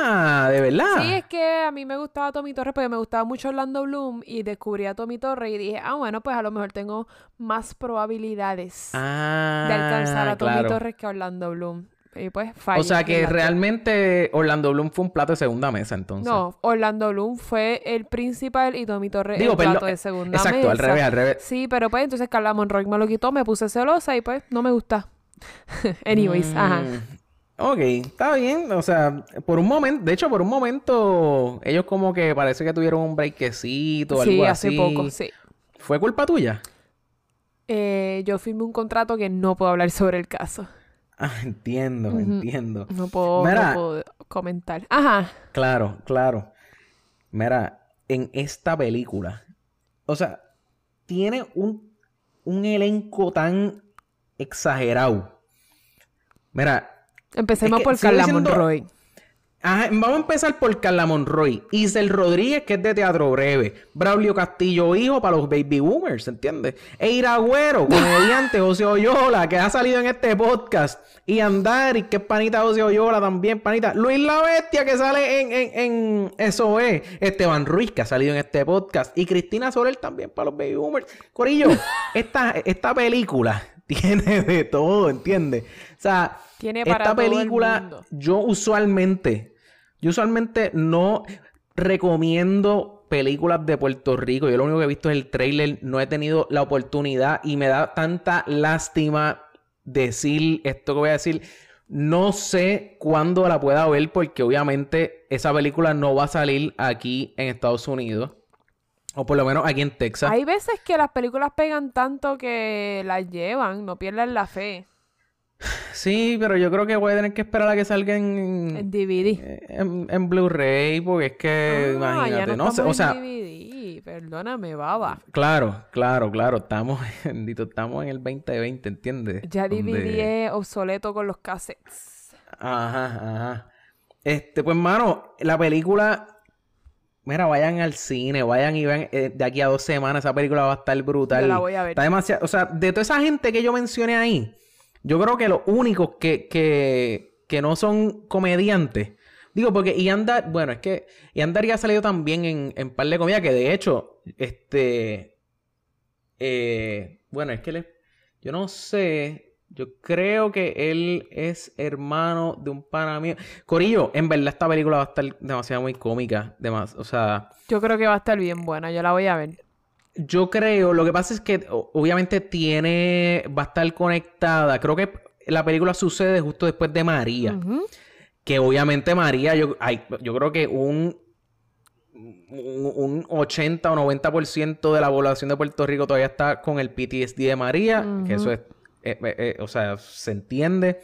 Ah, de verdad. Sí, es que a mí me gustaba Tommy Torres porque me gustaba mucho Orlando Bloom y descubrí a Tommy Torres y dije, ah, bueno, pues a lo mejor tengo más probabilidades Ah, de alcanzar a Tommy claro. Torres que a Orlando Bloom. Y pues. O sea que realmente Orlando Bloom fue un plato de segunda mesa, entonces. No, Orlando Bloom fue el principal y Tommy Torres Digo, el perdón, plato de segunda exacto, al mesa. revés, al revés. Sí, pero pues entonces Carla Monroy me lo quitó, me puse celosa y pues no me gusta. <laughs> Anyways, ajá. Mm, Ok, está bien. O sea, por un momento, de hecho, por un momento, ellos como que parece que tuvieron un breakcito o Sí, algo hace así. poco, sí. ¿Fue culpa tuya? Eh, yo firmé un contrato que no puedo hablar sobre el caso. Ah, entiendo, entiendo. No puedo, Mira. no puedo comentar. Ajá. Claro, claro. Mira, en esta película, o sea, tiene un, un elenco tan exagerado. Mira, Empecemos Es que por Carla siendo- Monroy. Ajá, vamos a empezar por Carla Monroy. Isel Rodríguez, que es de Teatro Breve. Braulio Castillo, hijo, para los baby boomers, ¿entiendes? Eira Agüero, <laughs> comediante, José Oyola, que ha salido en este podcast. Y Andari, que es panita José Oyola también, panita. Luis La Bestia, que sale en, en, en SOE. Esteban Ruiz, que ha salido en este podcast. Y Cristina Sorel también para los baby boomers. Corillo, <laughs> esta, esta película <laughs> tiene de todo, ¿entiendes? O sea, Tiene para esta todo el película, yo usualmente, yo usualmente no recomiendo películas de Puerto Rico. Yo lo único que he visto es el trailer, no he tenido la oportunidad y me da tanta lástima decir esto que voy a decir. No sé cuándo la pueda ver porque obviamente esa película no va a salir aquí en Estados Unidos. O por lo menos aquí en Texas. Hay veces que las películas pegan tanto que las llevan, no pierden la fe. Sí, pero yo creo que voy a tener que esperar a que salga en, En DVD. en, en Blu-ray, porque es que, Ah, imagínate, no, no, sé, o sea, DVD. Perdóname, baba. claro, claro, claro, estamos, <laughs> bendito, estamos en el 2020, ¿entiendes? Ya DVD Donde- es obsoleto con los cassettes. Ajá, ajá. Este, pues, mano, la película, mira, vayan al cine, vayan y vean, eh, de aquí a dos semanas esa película va a estar brutal. Yo la voy a ver. Está demasiado, o sea, de toda esa gente que yo mencioné ahí, yo creo que los únicos que, que, que no son comediantes, digo, porque Yandar, bueno, es que Yandar ya ha salido también en, en par de comedia, que de hecho, este, eh, bueno, es que él yo no sé, yo creo que él es hermano de un pana mío. Corillo, en verdad esta película va a estar demasiado muy cómica, demas, o sea... Yo creo que va a estar bien buena, yo la voy a ver. Yo creo, lo que pasa es que obviamente tiene, va a estar conectada. Creo que la película sucede justo después de María. Que obviamente María, yo, yo creo que un, un, un 80 o 90% de la población de Puerto Rico todavía está con el PTSD de María. Que eso es, eh, eh, eh, o sea, se entiende.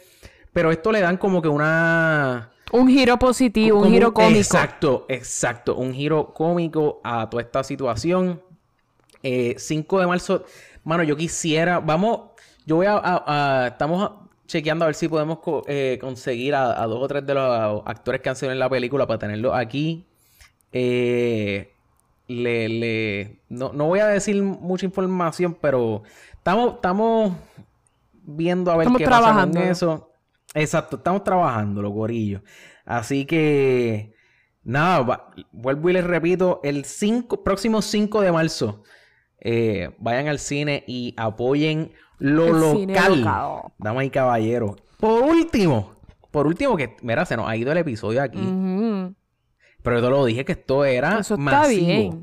Pero esto le dan como que una... Un giro positivo, un giro cómico. Exacto, exacto. Un giro cómico a toda esta situación. Eh, 5 de marzo, mano, yo quisiera, vamos, yo voy a, a- a- estamos chequeando a ver si podemos co- eh, conseguir a, a dos o tres de los actores que han salido en la película para tenerlos aquí. Eh, le, le, no, no voy a decir mucha información, pero estamos, estamos viendo a ver Estamos qué pasa con eso. Exacto, estamos trabajando, los gorillos. Así que, nada, va- vuelvo y les repito, el 5, próximo 5 de marzo, eh, vayan al cine y apoyen lo El local. Damas y caballeros. Por último, por último, que, mira, se nos ha ido el episodio aquí. Pero yo lo dije que esto era Eso está masivo. bien.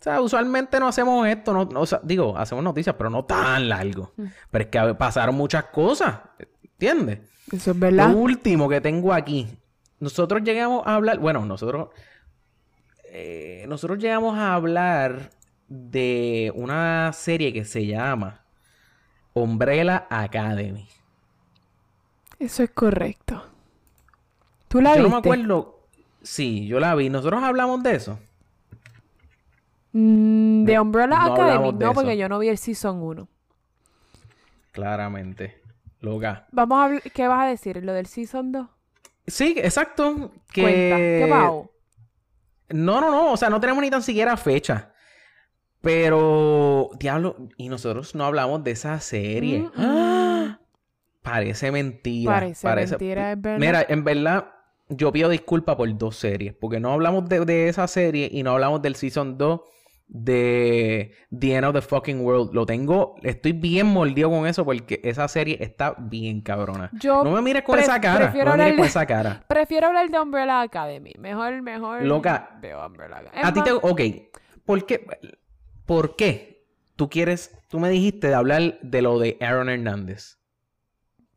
O sea, usualmente no hacemos esto, no, no- o sea, digo, hacemos noticias, pero no tan largo. Mm. Pero es que pasaron muchas cosas, ¿entiendes? Eso es verdad. Lo último que tengo aquí. Nosotros llegamos a hablar, bueno, nosotros, eh, nosotros llegamos a hablar de una serie que se llama Umbrella Academy. Eso es correcto. ¿Tú la Yo viste? no me acuerdo. Sí, yo la vi. Nosotros hablamos de eso. Mm, de Umbrella no Academy, no, porque yo no vi el Season 1. Claramente. Loca. Vamos a ¿Qué vas a decir? ¿Lo del Season 2? Sí, exacto. Que... Cuenta. ¿Qué pasó? No, no, no. O sea, no tenemos ni tan siquiera fecha. Pero, diablo, y nosotros no hablamos de esa serie. Mm, mm. ¡Ah! Parece mentira. Parece mentira, es verdad. Mira, en verdad, yo pido disculpas por dos series. Porque no hablamos de, de esa serie y no hablamos del Season 2 de The End of the Fucking World. Lo tengo, estoy bien mordido con eso porque esa serie está bien cabrona. Yo no me mires con esa cara. No me mires con de- esa cara. <laughs> Prefiero hablar de Umbrella Academy. Mejor, mejor. Loca. Veo Umbrella Academy. A ti te... Ok. ¿Por qué? ¿Por qué tú quieres... Tú me dijiste de hablar de lo de Aaron Hernández.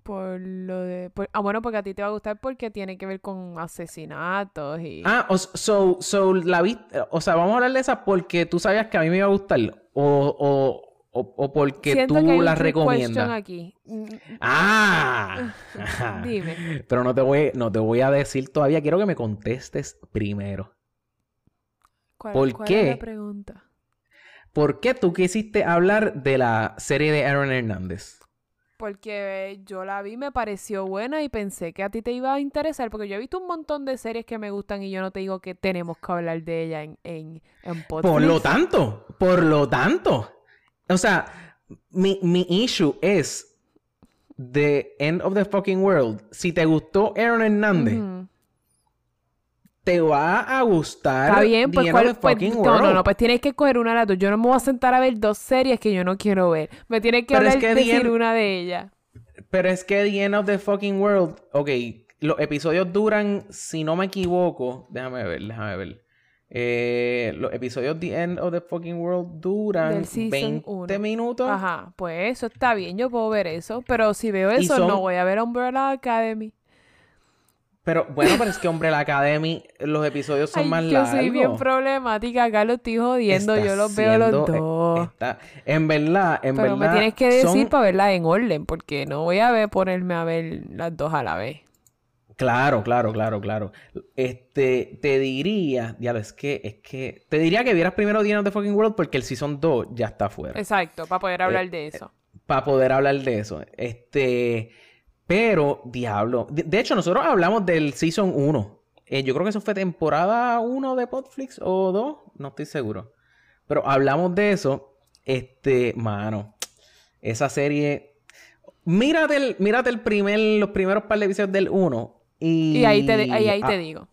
Por lo de. por- ah, bueno, porque a ti te va a gustar porque tiene que ver con asesinatos y. Ah, o, so, so la vi... O sea, vamos a hablar de esa porque tú sabías que a mí me iba a gustar. O, o, o, o porque Siento tú que hay la recomiendas. aquí. ¡Ah! <laughs> Dime. Pero no te, voy, no te voy a decir todavía. Quiero que me contestes primero. ¿Cuál, ¿Por cuál qué? es la pregunta? ¿Por qué tú quisiste hablar de la serie de Aaron Hernández? Porque yo la vi, me pareció buena y pensé que a ti te iba a interesar. Porque yo he visto un montón de series que me gustan y yo no te digo que tenemos que hablar de ella en, en, en Por lo tanto, por lo tanto. O sea, mi, mi issue es The End of the Fucking World. Si te gustó Aaron Hernández. Te va a gustar Está bien, pues, ¿cuál- pues, no, no, no, pues tienes que escoger una de las dos. Yo no me voy a sentar a ver dos series que yo no quiero ver. Me tienes que Pero es hablar, que decir The End- una de ellas. Pero es que The End of the Fucking World, ok, los episodios duran, si no me equivoco, déjame ver, déjame ver. Eh, los episodios The End of the Fucking World duran Del season 20 uno. minutos. Ajá, pues eso está bien, yo puedo ver eso. Pero si veo eso, son- no voy a ver Umbrella Academy. Pero bueno, pero es que hombre, la Academy, los episodios son Ay, más yo largos. soy bien problemática, acá lo estoy jodiendo, Está yo los veo los eh, dos. está- en verdad, en Pero me verdad. tienes que decir son- para verla en orden, porque no voy a ver ponerme a ver las dos a la vez. Claro, claro, claro, claro. Este, te diría, diablo, es que, es que, te diría que vieras primero of the Fucking World porque el Season 2 ya está fuera. Exacto, para Eh, poder hablar de eso. Para poder hablar de eso. Este, pero, diablo. De, de hecho, nosotros hablamos del Season 1. Eh, yo creo que eso fue temporada 1 de Podflix o 2, no estoy seguro. Pero hablamos de eso. Este, mano, esa serie. Mírate, el, mírate el primer, los primeros par de episodios del 1. Y, Y ahí te, ahí, ahí ah, te digo.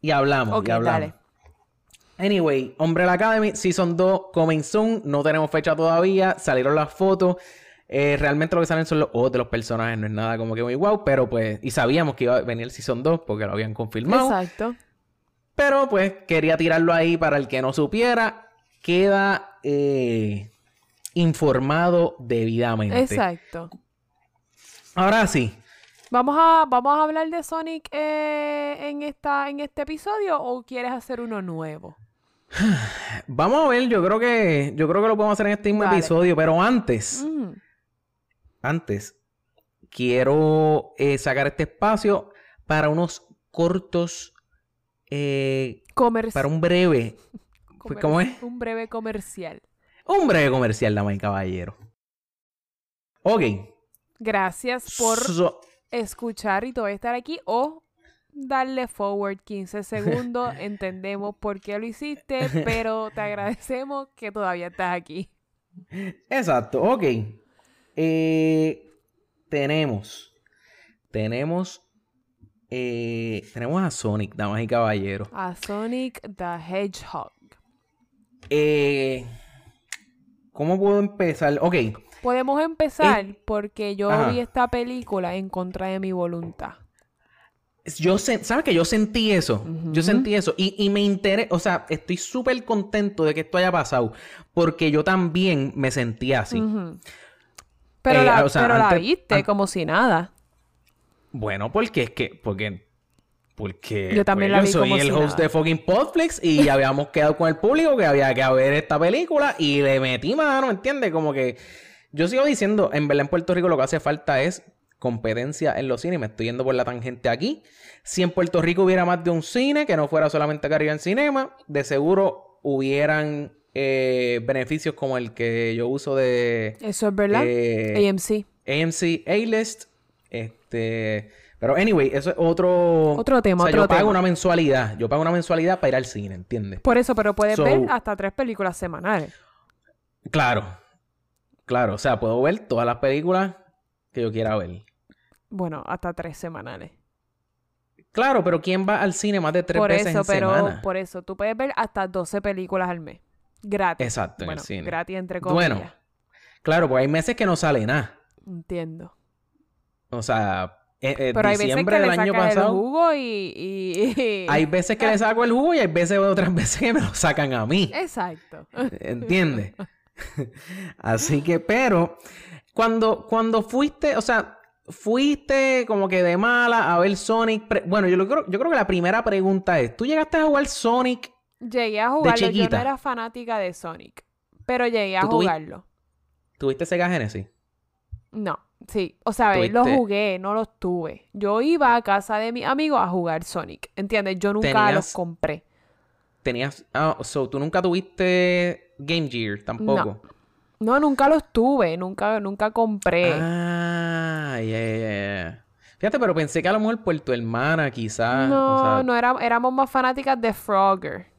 Y hablamos, Ok, y hablamos. dale. Anyway, Umbrella Academy Season 2 coming soon. No tenemos fecha todavía. Salieron las fotos. Eh, realmente lo que salen son los ojos de los personajes. No es nada como que muy guau. Pero pues... Y sabíamos que iba a venir el Season 2 porque lo habían confirmado. Exacto. Pero pues quería tirarlo ahí para el que no supiera. Queda eh, informado debidamente. Exacto. Ahora sí. ¿Vamos a, ¿Vamos a hablar de Sonic eh, en, esta, en este episodio o quieres hacer uno nuevo? <sighs> Vamos a ver. Yo creo que... Yo creo que lo podemos hacer en este mismo Dale. episodio. Pero antes... Mm, antes, quiero eh, sacar este espacio para unos cortos, eh, para un breve, comer- ¿cómo es? Un breve comercial. un breve comercial, dama y caballero. Ok. Gracias por So- escuchar y todavía estar aquí o darle forward 15 segundos. <laughs> Entendemos por qué lo hiciste, pero te <laughs> agradecemos que todavía estás aquí. exacto, ok. Eh, tenemos, tenemos, eh, tenemos a Sonic, damas y caballeros. A Sonic the Hedgehog. Eh, ¿Cómo puedo empezar? Ok. Podemos empezar porque yo Ajá. vi esta película en contra de mi voluntad. Yo sé, ¿sabes que yo sentí eso? Yo sentí eso. Y, y me interesa, o sea, estoy súper contento de que esto haya pasado. Porque yo también me sentí así. Ujú. Pero, Eh, la, o sea, pero la viste an- como si nada. Bueno, porque es que, porque, porque Yo también pues, la vi soy como el si host nada. de fucking Podflix y <laughs> habíamos quedado con el público que había que ver esta película y le metí mano, ¿me entiendes? Como que yo sigo diciendo, en verdad en Puerto Rico lo que hace falta es competencia en los cines. Me estoy yendo por la tangente aquí. Si en Puerto Rico hubiera más de un cine, que no fuera solamente Caribbean Cinema, de seguro hubieran eh, beneficios como el que yo uso de Eso es verdad. eh, AMC. AMC A-List. Este. Pero, anyway, eso es otro. Otro tema, O sea, otro yo pago tema. una mensualidad. Yo pago una mensualidad para ir al cine, ¿entiendes? Por eso, pero puedes So- ver hasta tres películas semanales. Claro. Claro. O sea, puedo ver todas las películas que yo quiera ver. Bueno, hasta tres semanales. Claro, pero ¿quién va al cine más de tres por veces eso, en pero semana? por eso, tú puedes ver hasta 12 películas al mes. Gratis. Exacto, en el bueno, cine. gratis entre comillas. Bueno, claro, porque hay meses que no sale nada. Entiendo. O sea, eh, eh, Pero hay veces diciembre que le del año sacan el pasado. jugo y... y- Hay veces que le <laughs> saco el jugo y hay veces otras <laughs> veces que me lo sacan a mí. Exacto. ¿Entiendes? <laughs> Así que, pero, cuando, cuando fuiste, o sea, fuiste como que de mala a ver Sonic. Bueno, yo, lo creo, yo creo que la primera pregunta es: ¿tú llegaste a jugar Sonic? Llegué a jugarlo. Yo no era fanática de Sonic. Pero llegué a ¿Tú tuvi- jugarlo. ¿Tuviste Sega Genesis? No, sí. O sea, Tuviste- jugué, no los tuve. Yo iba a casa de mis amigos a jugar Sonic. ¿Entiendes? Yo nunca Tenías- los compré. Tenías. Ah, so, ¿tú nunca tuviste Game Gear tampoco? No, nunca los tuve, nunca, nunca compré. Ah, ya, ya. Fíjate, pero pensé que a lo mejor por tu hermana quizás. no, o sea- no era, éramos más fanáticas de Frogger.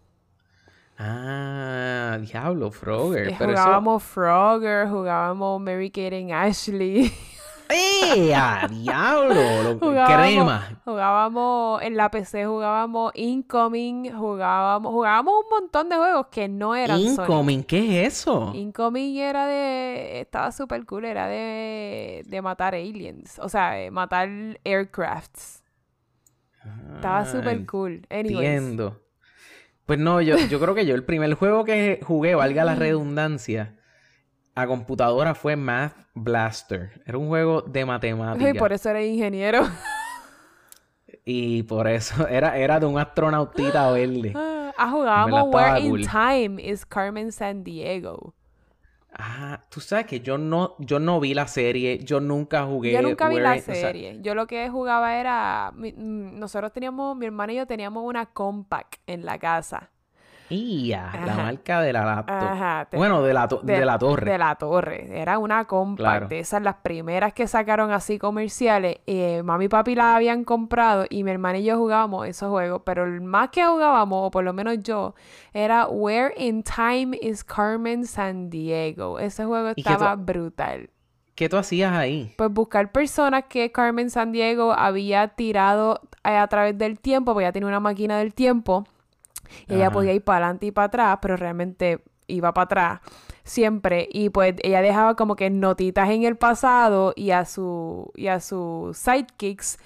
Ah, diablo, Frogger. Eh, Pero eso... jugábamos Frogger, jugábamos Mary Kate and Ashley. <laughs> ¡Eh! ¡A diablo! Lo- Jugábamos, Crema. jugábamos en la PC, jugábamos Incoming, jugábamos, jugábamos un montón de juegos que no eran Sonic. Incoming, ¿qué es eso? Incoming era de. Estaba súper cool, era de, de matar aliens. O sea, matar aircrafts. Estaba Ah, súper cool. Anyways. Entiendo. Pues no, yo, yo creo que yo el primer juego que jugué, valga la redundancia, a computadora fue Math Blaster. Era un juego de matemáticas. Y por eso eres ingeniero. Y por eso <laughs> era, era de un astronautita verde. ah, jugábamos estaba Where in. Time is Carmen San Diego. Ah, tú sabes que yo no, yo no vi la serie, yo nunca jugué. Yo nunca vi la in- o sea, serie. Yo lo que jugaba era. mi- mm, nosotros teníamos, mi hermana y yo teníamos una compact en la casa. ¡Ia! la marca de la laptop. Ajá, te- bueno, de la, to- de, la torre. De la torre. Era una compact. Claro. Esas las primeras que sacaron así comerciales. Eh, mami y papi la habían comprado y mi hermana y yo jugábamos esos juegos. Pero el más que jugábamos, o por lo menos yo, era Where in Time is Carmen San Diego. Ese juego ¿Y qué tú- estaba brutal. ¿Qué tú hacías ahí? Pues buscar personas que Carmen San Diego había tirado eh, a través del tiempo, porque ella tenía una máquina del tiempo. Y ella podía ir para adelante y para atrás, pero realmente iba para atrás siempre. Y pues ella dejaba como que notitas en el pasado y a su y a sus sidekicks,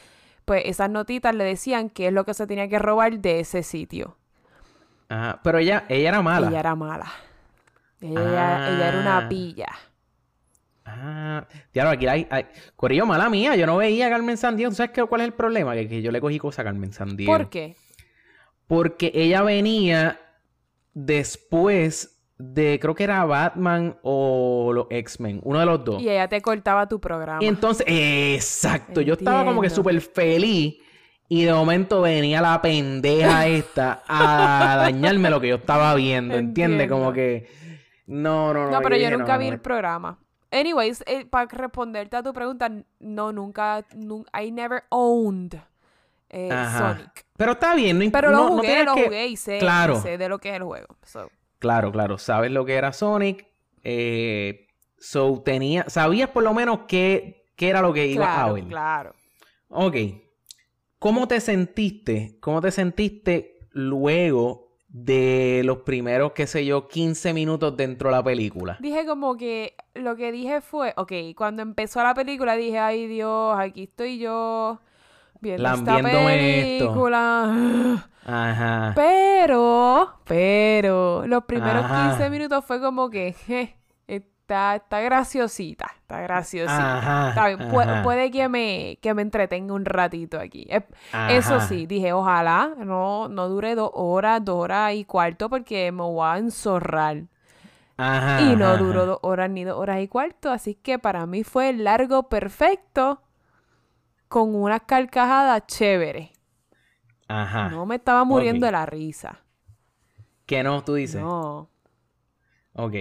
pues esas notitas le decían qué es lo que se tenía que robar de ese sitio. Ajá, pero ella, ella era mala. Ella era mala. Ella, ella era una Ah. pilla. Ah, claro, aquí hay, hay... Corillo, mala mía, yo no veía a Carmen Sandiego. ¿Tú sabes qué, cuál es el problema? Que, que yo le cogí cosa a Carmen Sandiego. ¿Por qué? Porque ella venía después de, creo que era Batman o los X-Men, uno de los dos. Y ella te cortaba tu programa. Y entonces, exacto, yo estaba como que súper feliz y de momento venía la pendeja <laughs> esta a dañarme lo que yo estaba viendo, ¿entiendes? Como que... No, no, no. No, pero yo dije, nunca no, vi no, el programa. Anyways, eh, para responderte a tu pregunta, no, nunca, nun- I never owned eh. Sonic. Pero está bien, no Pero lo no jugué, lo que- jugué y sé, y sé de lo que es el juego. So, Claro, claro. Sabes lo que era Sonic. Eh, so tenía... Sabías por lo menos qué, qué era lo que iba a ver. claro. Ok. ¿Cómo te sentiste? ¿Cómo te sentiste luego de los primeros, qué sé yo, 15 minutos dentro de la película? Dije como que, lo que dije fue, ok, cuando empezó la película dije, ay Dios, aquí estoy yo viendo esta Lambiéndome esto. película. Ajá. Pero, pero, los primeros Ajá. 15 minutos fue como que, je, está, está graciosita, está graciosita. Ajá, Está bien, pu- ajá. puede que me, que me entretenga un ratito aquí. Eso sí, dije, ojalá no, no dure dos horas, dos horas y cuarto, porque me voy a enzorrar. Ajá. Y no duró dos horas ni dos horas y cuarto, así que para mí fue largo perfecto, con unas carcajadas chéveres. Ajá. No me estaba muriendo de la risa. ¿Qué no? Tú dices. No. Ok.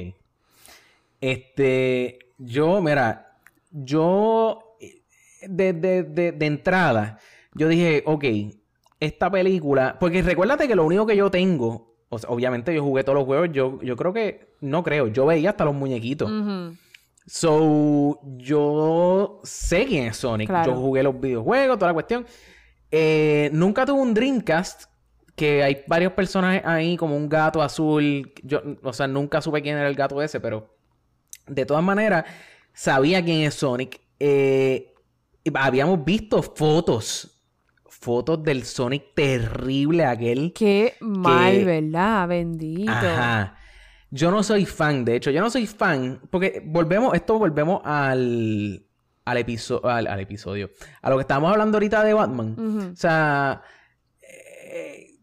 Este, yo, mira, yo de, de, de, de entrada, yo dije, ok, esta película, porque recuérdate que lo único que yo tengo, o sea, obviamente yo jugué todos los juegos, yo, yo creo que, no creo, yo veía hasta los muñequitos. Ujú. So, yo sé quién es Sonic. Claro. Yo jugué los videojuegos, toda la cuestión. Eh, nunca tuve un Dreamcast, que hay varios personajes ahí, como un gato azul. Yo, o sea, nunca supe quién era el gato ese, pero de todas maneras, sabía quién es Sonic. Eh, habíamos visto fotos, fotos del Sonic terrible aquel. Qué mal, que- ¿verdad? Bendito. Ajá. Yo no soy fan, de hecho, yo no soy fan, porque volvemos, esto volvemos al, al, episo- al, al episodio, a lo que estábamos hablando ahorita de Batman. O sea, eh,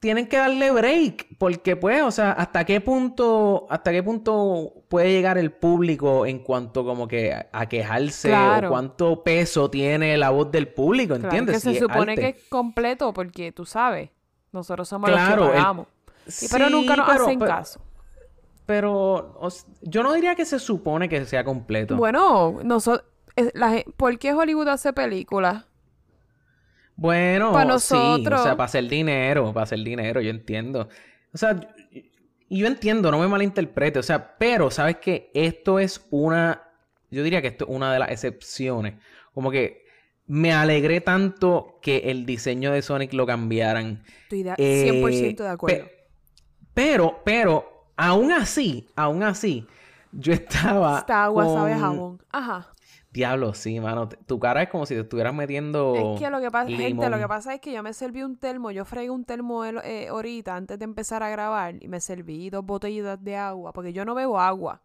tienen que darle break, porque pues, o sea, hasta qué punto, hasta qué punto puede llegar el público en cuanto como que a, quejarse Claro. o cuánto peso tiene la voz del público, Claro, ¿entiendes? que Si se supone arte. que es completo porque tú sabes, nosotros somos Claro, los el- que pagamos. Y pero nunca nos pero- hacen pero- caso. Pero yo no diría que se supone que sea completo. Bueno, nosotros... ¿Por qué Hollywood hace películas? Bueno, Pa' sí, o nosotros. sea, para hacer dinero, para hacer dinero, yo entiendo. O sea, yo- y yo entiendo, no me malinterprete, o sea, pero sabes que esto es una, yo diría que esto es una de las excepciones. Como que me alegré tanto que el diseño de Sonic lo cambiaran. Estoy de- Eh, 100% de acuerdo. pe- pero, pero, aún así, aún así, yo estaba. Esta agua sabe con- jabón. Ajá. Diablo, sí, mano. Tu cara es como si te estuvieras metiendo. Es que lo que pasa, gente, lo que pasa es que yo me serví un termo, yo fregué un termo eh, ahorita antes de empezar a grabar y me serví dos botellitas de agua, porque yo no bebo agua,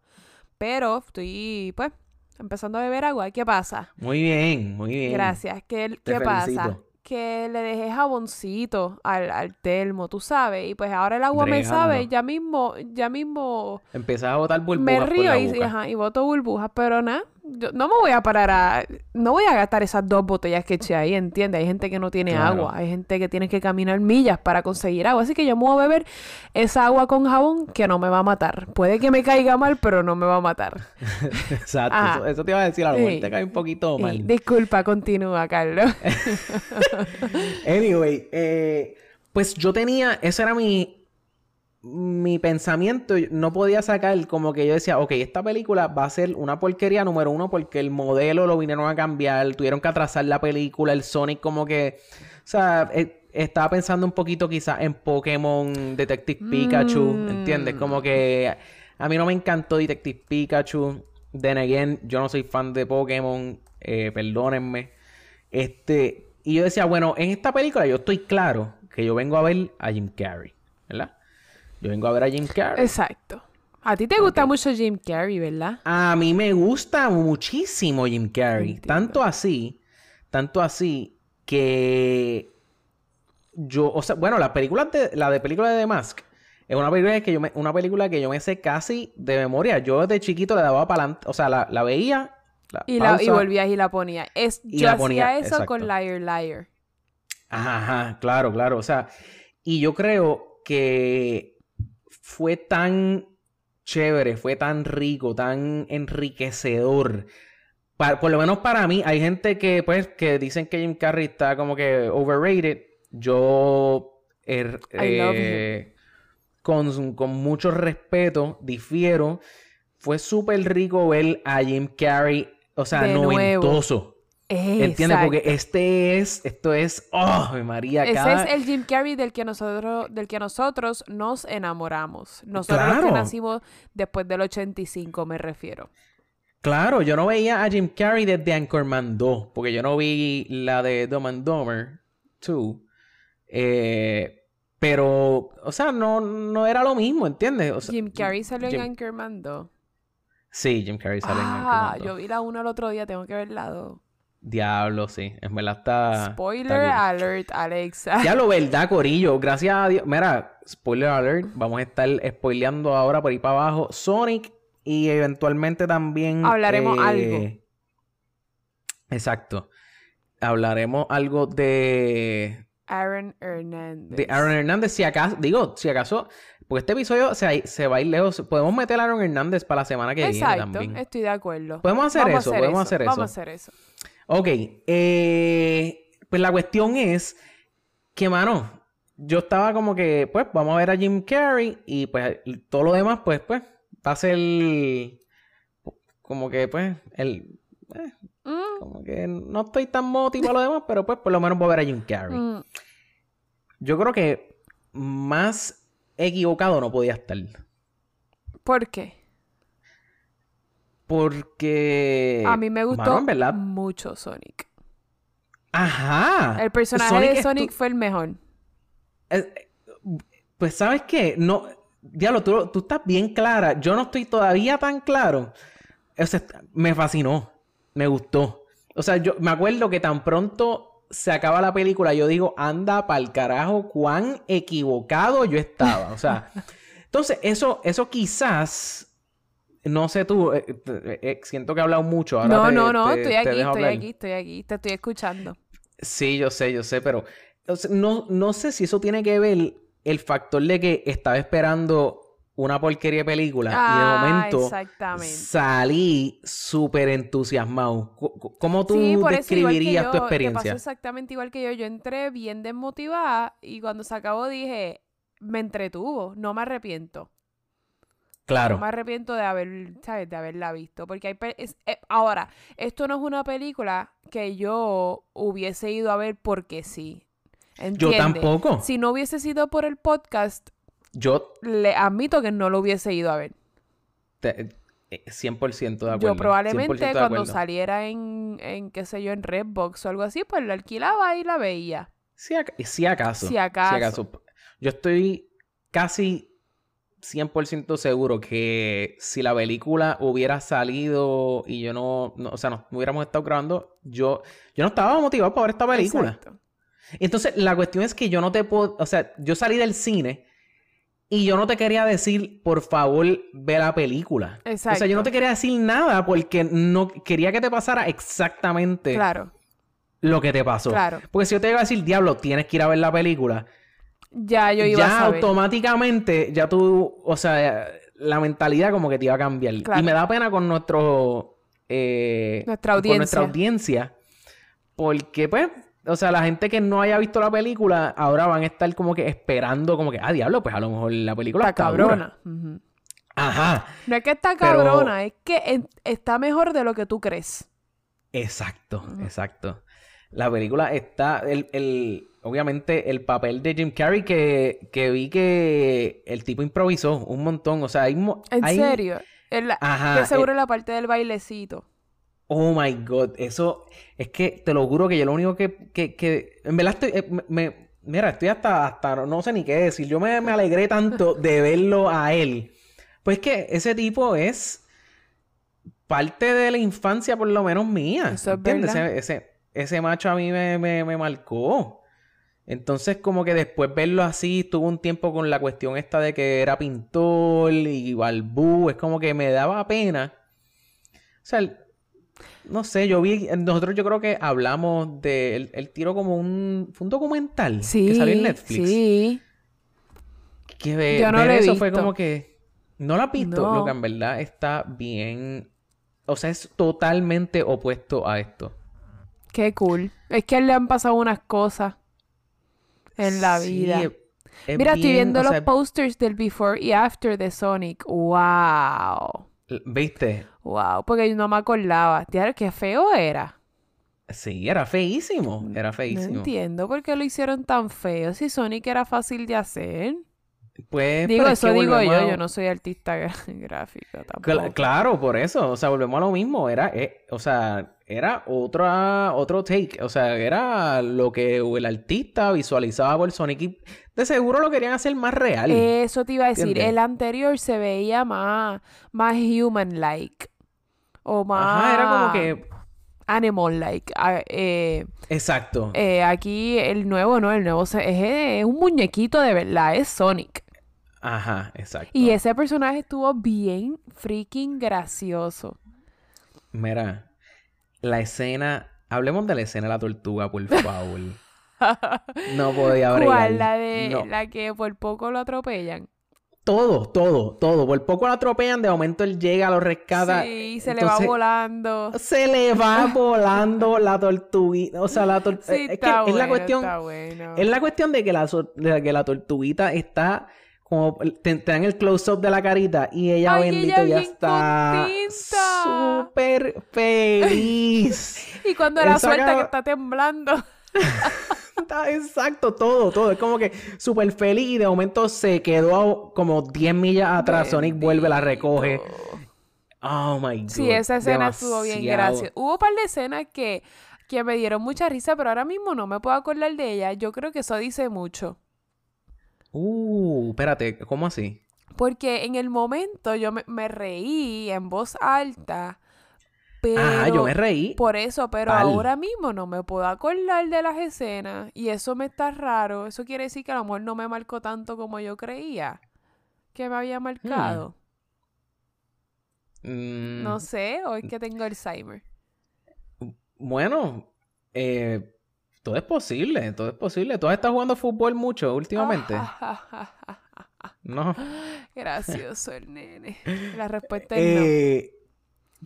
pero estoy, pues, empezando a beber agua. ¿Y ¿Qué pasa? Muy bien, muy bien. Gracias. ¿Qué, Te qué pasa? Que le dejé jaboncito al, al termo, tú sabes, y pues ahora el agua me sabe, ya mismo, ya mismo Empezás a botar burbujas me por río y, ajá, y boto burbujas, pero nada, yo no me voy a parar a... No voy a gastar esas dos botellas que eché ahí, ¿entiendes? Hay gente que no tiene Claro. agua, hay gente que tiene que caminar millas para conseguir agua, así que yo me voy a beber esa agua con jabón que no me va a matar. Puede que me caiga mal, pero no me va a matar. <laughs> Exacto. Ajá. Eso, eso te iba a decir, a lo mejor Sí. te cae un poquito mal. disculpa, continúa, Carlos. <laughs> Anyway, eh, pues yo tenía, ese era mi, mi pensamiento. No podía sacar como que yo decía, ok, esta película va a ser una porquería número uno porque el modelo lo vinieron a cambiar, tuvieron que atrasar la película, el Sonic como que, o sea, eh, estaba pensando un poquito quizás en Pokémon Detective Pikachu, Mm. ¿entiendes? Como que a mí no me encantó Detective Pikachu. Then again, yo no soy fan de Pokémon, eh, perdónenme. Este, y yo decía, bueno, en esta película yo estoy claro que yo vengo a ver a Jim Carrey, ¿verdad? Yo vengo a ver a Jim Carrey. Exacto. A ti te gusta mucho Jim Carrey, ¿verdad? A mí me gusta muchísimo Jim Carrey. Entiendo. Tanto así, tanto así que yo, o sea, bueno, la película de la de película de The Mask es una película que yo me, una película que yo me sé casi de memoria. Yo de chiquito le daba para adelante, o sea, la, la veía la Y, la, y pausa, volvías y la ponías. Es, Y yo la hacía ponía, eso con. Liar Liar. Ajá, ajá, claro, claro. O sea, y yo creo que fue tan chévere, fue tan rico, tan enriquecedor. Por lo menos para mí, hay gente que, pues, que dicen que Jim Carrey está como que overrated. Yo, er- eh, con, con mucho respeto, difiero. Fue súper rico ver a Jim Carrey, o sea, De nuevo. Noventoso. ¿Entiendes? Exacto. Porque este es, esto es, oh, María, Ese cada... es el Jim Carrey del que nosotros, del que nosotros nos enamoramos. Nosotros los que nacimos después del 85, me refiero. Claro, yo no veía a Jim Carrey desde Anchorman 2, porque yo no vi la de Dumb and Dumber 2. Eh, pero, o sea, no, no era lo mismo, ¿entiendes? O sea, Jim Carrey salió Jim- en Anchorman 2. Sí, Jim Carrey sale en Ah, Anchorman 2. yo vi la 1 el otro día, tengo que ver la 2. Diablo, sí. En verdad está... Spoiler está alert, Alexa. Ya lo <laughs> verdad, Corillo. Gracias a Dios. Mira, spoiler alert. Vamos a estar spoileando ahora por ahí para abajo Sonic y eventualmente también. Hablaremos eh, algo. Exacto. Hablaremos algo de. Aaron Hernández. De Aaron Hernández. Si acaso. Digo, si acaso. Porque este episodio se, se va a ir lejos. Podemos meter a Aaron Hernández para la semana que viene Exacto, también. estoy de acuerdo. Podemos hacer Vamos a eso, podemos hacer Vamos eso. a hacer eso. Ok, eh, pues la cuestión es que, mano, yo estaba como que, pues, vamos a ver a Jim Carrey y pues todo lo demás, pues, pues, va a ser como que, pues, el... eh, Mm, como que no estoy tan motivado a lo demás, pero pues por lo menos voy a ver a Jim Carrey. mm. Yo creo que más equivocado no podía estar. ¿Por qué? Porque... A mí me gustó mucho Sonic. Ajá. El personaje Sonic de Sonic fue el mejor. Eh, Pues, ¿sabes qué? No, diablo, tú, tú estás bien clara. Yo no estoy todavía tan claro. O sea, me fascinó. Me gustó. O sea, yo me acuerdo que tan pronto se acaba la película, yo digo, anda pa'l carajo, cuán equivocado yo estaba. O sea, <laughs> entonces, eso, eso quizás. No sé tú, eh, eh, eh, siento que he hablado mucho. Ahora No, te- no, no, te- estoy te aquí, estoy hablar. aquí, estoy aquí, te estoy escuchando. Sí, yo sé, yo sé, pero no, no sé si eso tiene que ver el factor de que estaba esperando una porquería de película y Ah, de momento exactamente. salí súper entusiasmado. ¿Cómo tú Sí, por eso, describirías yo, tu te pasó experiencia? exactamente igual que yo. Yo entré bien desmotivada y cuando se acabó dije, me entretuvo, no me arrepiento. Claro. No me arrepiento de haber, ¿sabes? De haberla visto. Porque hay es- eh, ahora, esto no es una película que yo hubiese ido a ver porque sí. Yo ¿Entiendes? tampoco. Si no hubiese sido por el podcast, Yo le admito que no lo hubiese ido a ver. te- eh, 100% de acuerdo. Yo probablemente 100% de cuando saliera en, en, qué sé yo, en Redbox o algo así, pues la alquilaba y la veía. Si, ac- si acaso. Si acaso. Yo estoy casi 100% seguro que si la película hubiera salido y yo no, no- o sea, no hubiéramos estado grabando, yo, yo no estaba motivado para ver esta película. Exacto. Entonces, la cuestión es que yo no te puedo, o sea, yo salí del cine y yo no te quería decir, por favor, ve la película. O sea, yo no Exacto. te quería decir nada porque no quería que te pasara exactamente Claro, lo que te pasó. Claro. Porque si yo te iba a decir, diablo, tienes que ir a ver la película, ya yo iba ya a saber. automáticamente, ya tú, o sea, la mentalidad como que te iba a cambiar. Claro. Y me da pena con nuestro... eh, Nuestra con nuestra audiencia. audiencia. Porque, pues, o sea, la gente que no haya visto la película, ahora van a estar como que esperando, como que, ah, diablo, pues a lo mejor la película Está está, cabrona. Ajá, No es que está Pero- cabrona, es que está mejor de lo que tú crees. exacto, exacto. La película está, el, el- obviamente, el papel de Jim Carrey que, que vi que el tipo improvisó un montón, o sea, hay... En hay- serio. En la- Ajá, de seguro eh, en la parte del bailecito. Oh my God, eso es que te lo juro que yo lo único que, que, que en verdad estoy, eh, me, me- mira, estoy hasta, hasta no sé ni qué decir. Yo me, me alegré tanto de verlo a él. Pues que ese tipo es parte de la infancia, por lo menos mía. Eso es ¿entiendes? Ese, ese, ese macho a mí me, me, me marcó. Entonces, como que después verlo así, tuvo un tiempo con la cuestión esta de que era pintor y balbú, es como que me daba pena. O sea, el- no sé, yo vi, nosotros yo creo que hablamos de, él, él tiró como un, fue un documental Sí. que salió en Netflix. Sí. Que ve- Yo no ver lo he eso fue como que, no lo has visto, No. lo que en verdad está bien, o sea, es totalmente opuesto a esto. Qué cool. Es que le han pasado unas cosas en la Sí, vida. es- Mira, estoy viendo los sea, posters del before y after de Sonic. Wow. ¿Viste? Wow. Porque yo no me acordaba. Tía, qué feo era. Sí, era feísimo, era No feísimo. entiendo por qué lo hicieron tan feo. Si Sonic era fácil de hacer. Pues, Digo, es eso que digo yo. a- Yo no soy artista <laughs> gráfica tampoco. claro, por eso, o sea, volvemos a lo mismo, era, eh, o sea, era otra, otro take, o sea, era lo que el artista visualizaba por Sonic y de seguro lo querían hacer más real. Eso te iba a decir. ¿Entiendes? El anterior se veía más, más human-like. O más Ajá, era como que, animal-like. Ah, eh, exacto, eh, aquí el nuevo, ¿no? El nuevo es, es un muñequito de verdad. Es Sonic. Ajá, exacto. Y ese personaje estuvo bien freaking gracioso. Mira, la escena, hablemos de la escena de la tortuga, por favor. <laughs> No podía bregar. ¿Cuál? La de No. la que por poco lo atropellan. Todo, todo, todo. Por poco lo atropellan, de momento él llega, lo rescata. Sí, se le va volando. Se le va <laughs> volando la tortuguita. O sea, la tortuguita. Sí, es que es la cuestión. bueno. Es la cuestión de que la, de que la tortuguita está como. Te, te dan el close-up de la carita y ella, Ay, bendito, ella ya está. Súper feliz. <laughs> Y cuando la suelta que está temblando. <laughs> Está exacto, todo, todo. Es como que súper feliz y de momento se quedó como 10 millas atrás. Sonic vuelve, la recoge. Oh my god. Sí, esa escena estuvo bien graciosa. Hubo un par de escenas que, que me dieron mucha risa, pero ahora mismo no me puedo acordar de ella. Yo creo que eso dice mucho. Uh, espérate, ¿cómo así? Porque en el momento yo me, me reí en voz alta, pero... Ah, yo me reí. Por eso, pero ahora mismo no me puedo acordar de las escenas y eso me está raro. Eso quiere decir que a lo mejor no me marcó tanto como yo creía que me había marcado. Mm, No sé, hoy que tengo Alzheimer. Bueno, eh, todo es posible, todo es posible. ¿Tú has estado jugando fútbol mucho últimamente? <laughs> No. Gracioso el nene. La respuesta es no. Eh,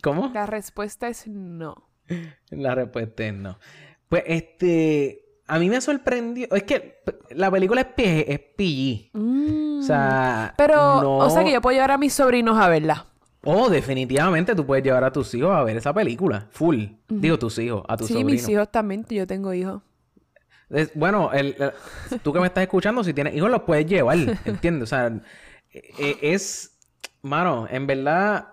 ¿Cómo? La respuesta es no. La respuesta es no. Pues este. A mí me sorprendió. Es que la película es, P- es PG. O sea. Mm. Pero, no- o sea que yo puedo llevar a mis sobrinos a verla. Oh, definitivamente tú puedes llevar a tus hijos a ver esa película. Full. Digo tus hijos, a tus Sí, sobrinos. mis hijos también. Yo tengo hijos. Es- bueno, el, el- tú que me estás escuchando, si tienes hijos, los puedes llevar, <laughs> ¿entiendes? O sea, e- e- es, mano, en verdad,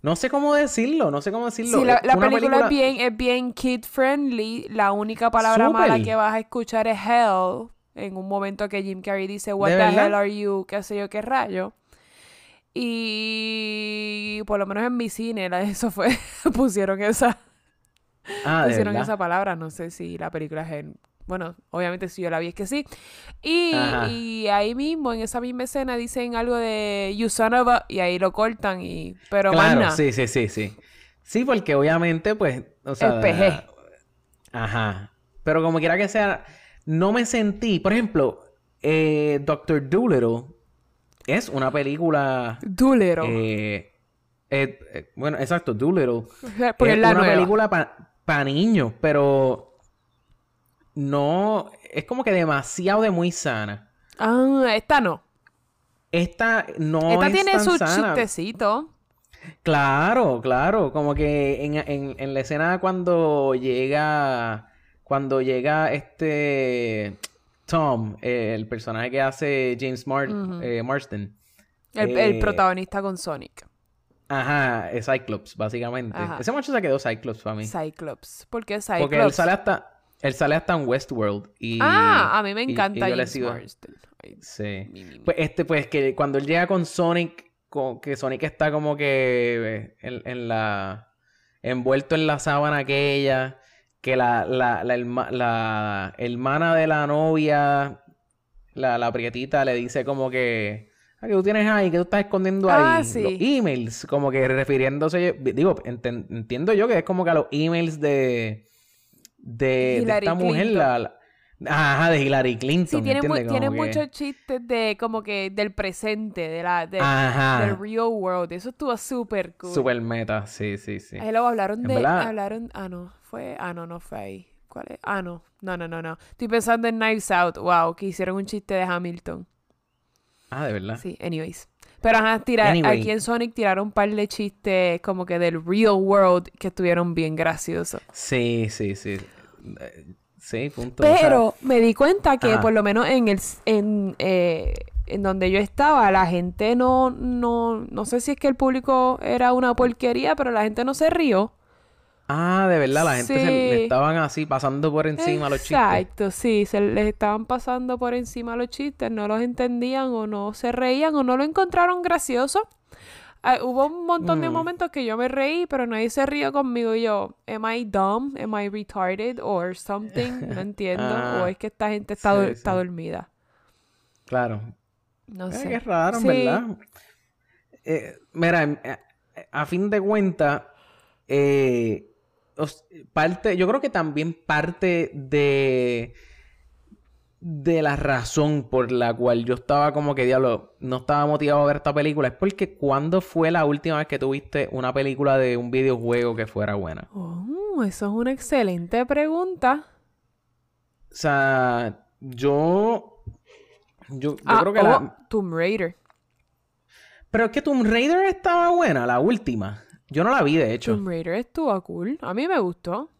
no sé cómo decirlo, no sé cómo decirlo. Sí, la, película, es bien, es bien kid friendly. La única palabra mala que vas a escuchar es hell. En un momento que Jim Carrey dice, What ¿De the verdad? hell are you? qué sé yo, qué rayo. Y por lo menos en mi cine, la- eso fue, <laughs> pusieron esa, Ah, pusieron esa palabra. No sé si la película es en... Bueno, obviamente si yo la vi es que sí. Y, ahí mismo, en esa misma escena, dicen algo de You son of a... Y ahí lo cortan y... Pero más Claro, sí, sí, sí, sí. Sí, porque obviamente, pues, o sea... PG. Ajá. Pero como quiera que sea, no me sentí... Por ejemplo, eh, Doctor Dolittle es una película... Doolittle. eh, eh, eh, bueno, exacto, Dolittle. Porque es la una nueva. película para niños, pero no es como que demasiado de muy sana. Ah, esta no. Esta no esta es tiene tan su sana. chistecito. Claro, claro, como que en, en, en la escena cuando llega cuando llega este Tom, eh, el personaje que hace James Mar eh, Marsden. El, Eh, el protagonista con Sonic. Ajá, es Cyclops, básicamente. Ajá. Ese macho se quedó Cyclops para mí. Cyclops. ¿Por qué Cyclops? Porque él sale hasta él sale hasta en Westworld y Ah, a mí me y- y encanta yo James sigo- Marsden. Ay, Sí. mi, mi, mi. Pues este, pues que cuando él llega con Sonic, co- que Sonic está como que en, en la. envuelto en la sábana aquella, que la, la, la, herma- la hermana de la novia, la, la prietita, le dice como que. Ah, que tú tienes ahí, que tú estás escondiendo ahí. Ah, sí. Los emails, como que refiriéndose. Digo, entiendo yo que es como que a los emails de. De, de esta mujer, la- Ajá, de Hillary Clinton. Sí, tiene, tiene que- muchos chistes de como que del presente, de la, de- del real world. Eso estuvo súper cool. Super meta, sí, sí, sí. Ahí luego hablaron de. verdad- Hablaron. Ah, no. Fue. Ah, no, no fue ahí. ¿Cuál es? Ah, no. No, no, no, no. Estoy pensando en Knives Out. Wow, que hicieron un chiste de Hamilton. Ah, de verdad. Sí, anyways. Pero ajá, tira, Anyway. aquí en Sonic tiraron un par de chistes como que del real world que estuvieron bien graciosos. Sí, sí, sí. Sí, punto. O sea, Pero me di cuenta que por lo menos en el en, eh, en donde yo estaba, la gente no, no, no sé si es que el público era una porquería, pero la gente no se rió. Ah, de verdad, la gente se le estaban así pasando por encima los chistes. Exacto, sí, se les estaban pasando por encima los chistes, no los entendían o no se reían o no lo encontraron gracioso. Ah, hubo un montón de Mm. momentos que yo me reí, pero nadie se rió conmigo y yo, am I dumb? Am I retarded? Or something? <laughs> No entiendo. Ah, o es que esta gente está, sí, está sí. dormida. Claro. No Eh, sé. qué raro, Sí. verdad. Eh, mira, em, eh, a fin de cuentas, eh, parte, yo creo que también parte de de la razón por la cual yo estaba como que diablo, no estaba motivado a ver esta película es porque ¿cuándo fue la última vez que tuviste una película de un videojuego que fuera buena? Oh, eso es una excelente pregunta. O sea, yo yo, yo Ah, creo que oh, la Tomb Raider. pero es que Tomb Raider estaba buena, la última. Yo no la vi, de hecho. Tomb Raider estuvo cool. A mí me gustó.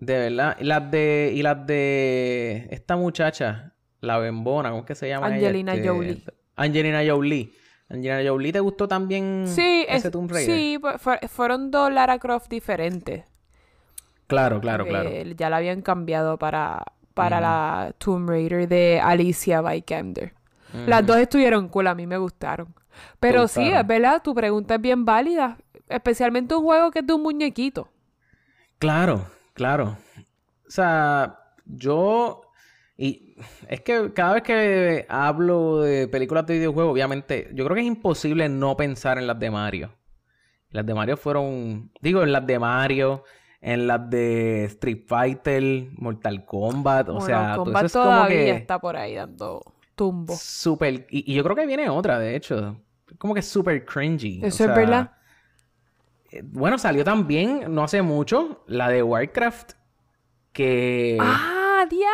De verdad. Y las de. Y las de. Esta muchacha. La bembona. ¿Cómo es que se llama? ella? Angelina Este, Jolie. Angelina Jolie. Angelina Jolie, ¿te gustó también Sí, ese es- Tomb Raider? sí, fu- fu- fueron dos Lara Croft diferentes. Claro, claro, claro. que ya la habían cambiado para, para la Tomb Raider de Alicia Vikander. Las dos estuvieron cool, a mí me gustaron. Pero ¿Te sí, es verdad, tu pregunta es bien válida. Especialmente un juego que es de un muñequito. Claro, claro. O sea, yo. Y es que cada vez que hablo de películas de videojuegos, obviamente, yo creo que es imposible no pensar en las de Mario. Las de Mario fueron. Digo, en las de Mario, en las de Street Fighter, Mortal Kombat. O Mortal sea, todo Kombat eso es como todavía que. está por ahí dando. tumbo. Súper. Y, y yo creo que viene otra, de hecho. Como que súper cringy. Eso o es sea, verdad. Bueno, salió también, no hace mucho, la de Warcraft. Que. Ah, dia,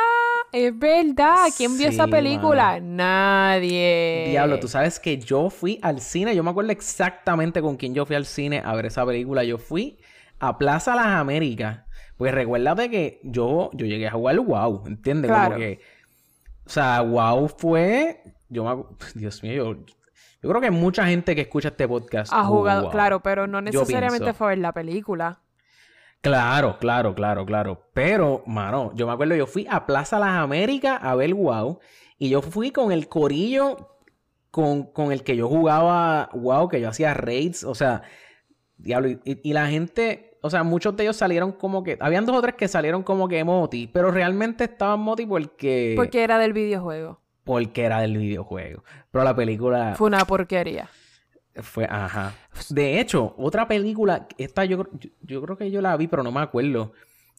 es verdad. ¿Quién vio esa película? Nadie. Diablo, tú sabes que yo fui al cine, yo me acuerdo exactamente con quién yo fui al cine a ver esa película. Yo fui a Plaza Las Américas. Pues recuérdate que yo, yo llegué a jugar WoW, ¿entiendes? Claro. Como que. O sea, WoW fue. Yo me <laughs> Dios mío, yo, yo creo que mucha gente que escucha este podcast. Ha jugado, WoW. claro, pero no necesariamente fue a ver la película. Claro, claro, claro, claro. Pero, mano, yo me acuerdo, yo fui a Plaza Las Américas a ver WoW. Y yo fui con el corillo con, con el que yo jugaba WoW, que yo hacía raids. O sea, diablo. Y, y- y la gente, o sea, muchos de ellos salieron como que. Habían dos o tres que salieron como que moti. Pero realmente estaban moti porque. Porque era del videojuego. Porque era del videojuego. Pero la película. Fue una porquería. Fue, ajá. De hecho, otra película, esta yo, yo, yo creo que yo la vi, pero no me acuerdo.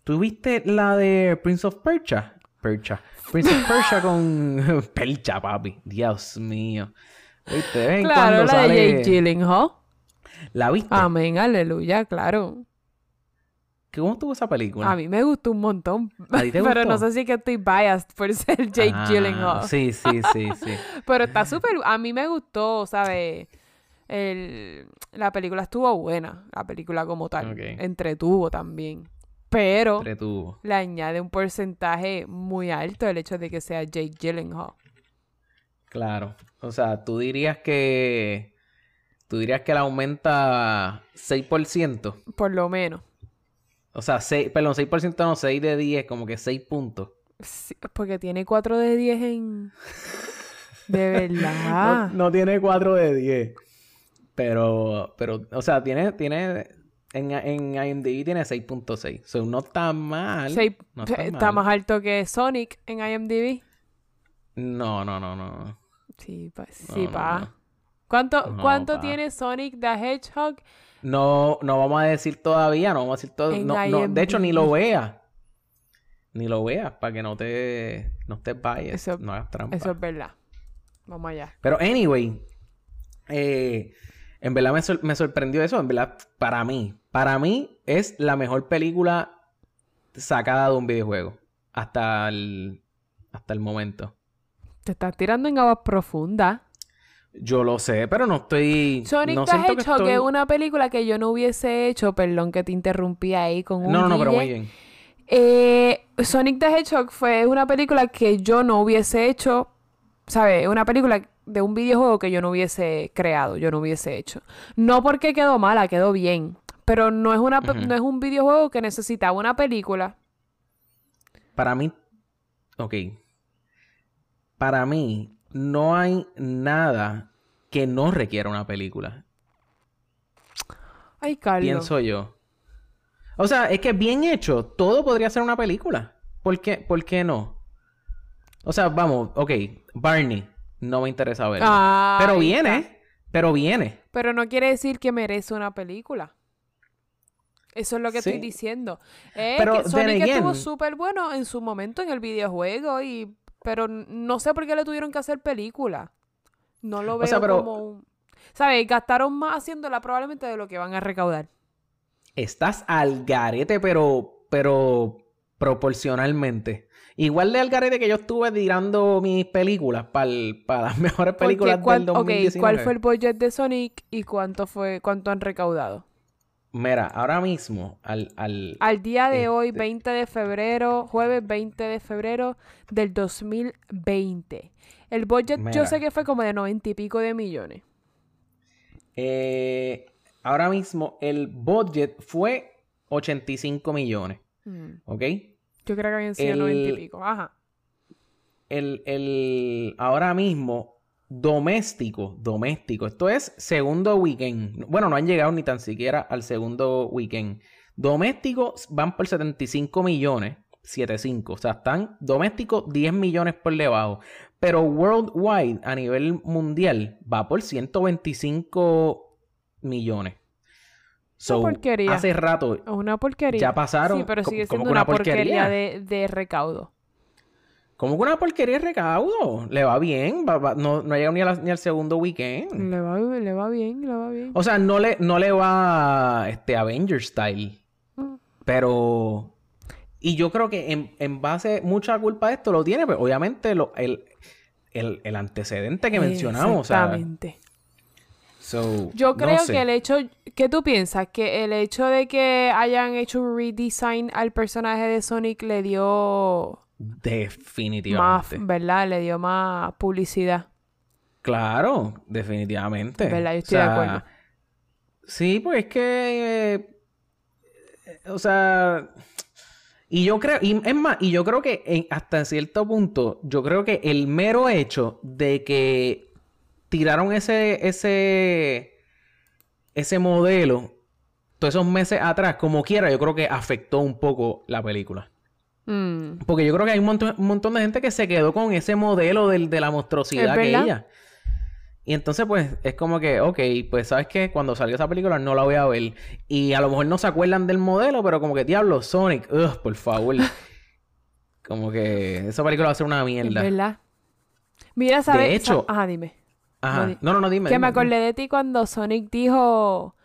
¿Tú viste la de Prince of Persia? Persia. Prince of Persia con <laughs> Percha, papi. Dios mío. ¿Viste? Claro, la sale- de Jake Gyllenhaal. ¿La viste? Amén, aleluya, claro. ¿Cómo estuvo esa película? A mí me gustó un montón. ¿A ti te <laughs> Pero no sé si es que estoy biased por ser Jake Ah, Gyllenhaal. Sí, sí, sí, sí. <laughs> Pero está súper... A mí me gustó, ¿sabes? El... La película estuvo buena. La película como tal. Ok. Entretuvo también. Pero Entretuvo. le añade un porcentaje muy alto el hecho de que sea Jake Gyllenhaal. Claro. O sea, tú dirías que. Tú dirías que la aumenta 6%. Por lo menos. O sea, 6, perdón, 6% no, 6 de 10, como que 6 puntos. Sí, porque tiene 4 de 10 en... De verdad. <laughs> No, no tiene 4 de 10. Pero, pero, o sea, tiene, tiene, en, en IMDb tiene 6.6. O sea, no está mal. Seis- no está, está, mal. más alto que Sonic en IMDb. No, no, no, no. Sí, pa. Sí, No, pa. ¿Cuánto, cuánto pa. tiene Sonic the Hedgehog? No, no vamos a decir todavía, no vamos a decir todo. No, no, de hecho, ni lo veas. Ni lo veas para que no te, no te vayas. Eso- no hagas trampa. Eso es verdad. Vamos allá. Pero, anyway, eh, en verdad me, sor- me sorprendió eso. En verdad, para mí, para mí es la mejor película sacada de un videojuego. Hasta el, hasta el momento. Te estás tirando en aguas profundas. Yo lo sé, pero no estoy. Sonic no the que Hedgehog estoy- es una película que yo no hubiese hecho, perdón que te interrumpí ahí con un No, no, no, pero muy bien. Eh, Sonic the Hedgehog fue una película que yo no hubiese hecho, ¿sabes? Una película de un videojuego que yo no hubiese creado, yo no hubiese hecho. No porque quedó mala, quedó bien. Pero no es, una, no es un videojuego que necesitaba una película. Para mí. Ok. Para mí, no hay nada que no requiera una película. Ay, Carlos. Pienso yo. O sea, es que bien hecho, todo podría ser una película. ¿Por qué, ¿Por qué no? O sea, vamos, ok, Barney, no me interesa verlo. Ahí pero está. viene, pero viene. Pero no quiere decir que merece una película. Eso es lo que Sí. estoy diciendo. Es Pero, que Sonic estuvo súper bueno en su momento en el videojuego y... Pero no sé por qué le tuvieron que hacer película. No lo veo sea, pero- como un... ¿Sabes? Gastaron más haciéndola probablemente de lo que van a recaudar. Estás al garete, pero, pero proporcionalmente. Igual de al garete que yo estuve tirando mis películas para las <laughs> mejores películas cuál- del ok, 2019. ¿cuál fue el budget de Sonic y cuánto fue cuánto han recaudado? Mira, ahora mismo, al, al... Al día de hoy, Este- 20 de febrero, jueves 20 de febrero del 2020. El budget yo Mira. sé que fue como de 90 y pico de millones. eh, ahora mismo el budget fue 85 millones, Mm, ¿ok? Yo creo que habían sido El- 90 y pico. Ajá. El, el, ahora mismo, doméstico, doméstico, esto es segundo weekend. Bueno, no han llegado ni tan siquiera al segundo weekend. Domésticos van por 75 millones, 75, o sea, están domésticos 10 millones por debajo. Pero worldwide, a nivel mundial, va por 125 millones. So, porquería. hace rato, una porquería. Ya pasaron, Sí, pero co- sigue como siendo una una porquería, porquería. de, de recaudo. Como que una porquería de recaudo. Le va bien. va- va- no, no ha llegado ni, a la- ni al segundo weekend. Le va, le va bien, le va bien. O sea, no le, no le va este Avenger style. Mm. Pero. Y yo creo que en, en base, mucha culpa de esto lo tiene, pues obviamente lo- el, el, el antecedente que mencionamos. Exactamente. so, Yo no creo sé. que el hecho, ¿qué tú piensas? Que el hecho de que hayan hecho un redesign al personaje de Sonic le dio más, Definitivamente. ¿verdad? Le dio más publicidad. Claro, definitivamente. ¿Verdad? Yo estoy de acuerdo. Sí, pues es que. eh, eh, o sea. Y yo creo. Y es más, y yo creo que en- hasta cierto punto, yo creo que el mero hecho de que tiraron ese. ese. ese modelo todos esos meses atrás, como quiera, yo creo que afectó un poco la película. Mm. Porque yo creo que hay un montón, un montón de gente que se quedó con ese modelo del- de la monstruosidad Es que ella. Y entonces, pues, es como que, ok, pues, ¿sabes qué? Cuando salga esa película no la voy a ver. Y a lo mejor no se acuerdan del modelo, pero como que, diablo, Sonic, ugh, por favor. <laughs> como que esa película va a ser una Es mierda. verdad. Mira, ¿sabes? De hecho- Sa- Ajá, dime. Ajá. No, No, no, dime. que me dime, acordé de ti cuando Sonic dijo...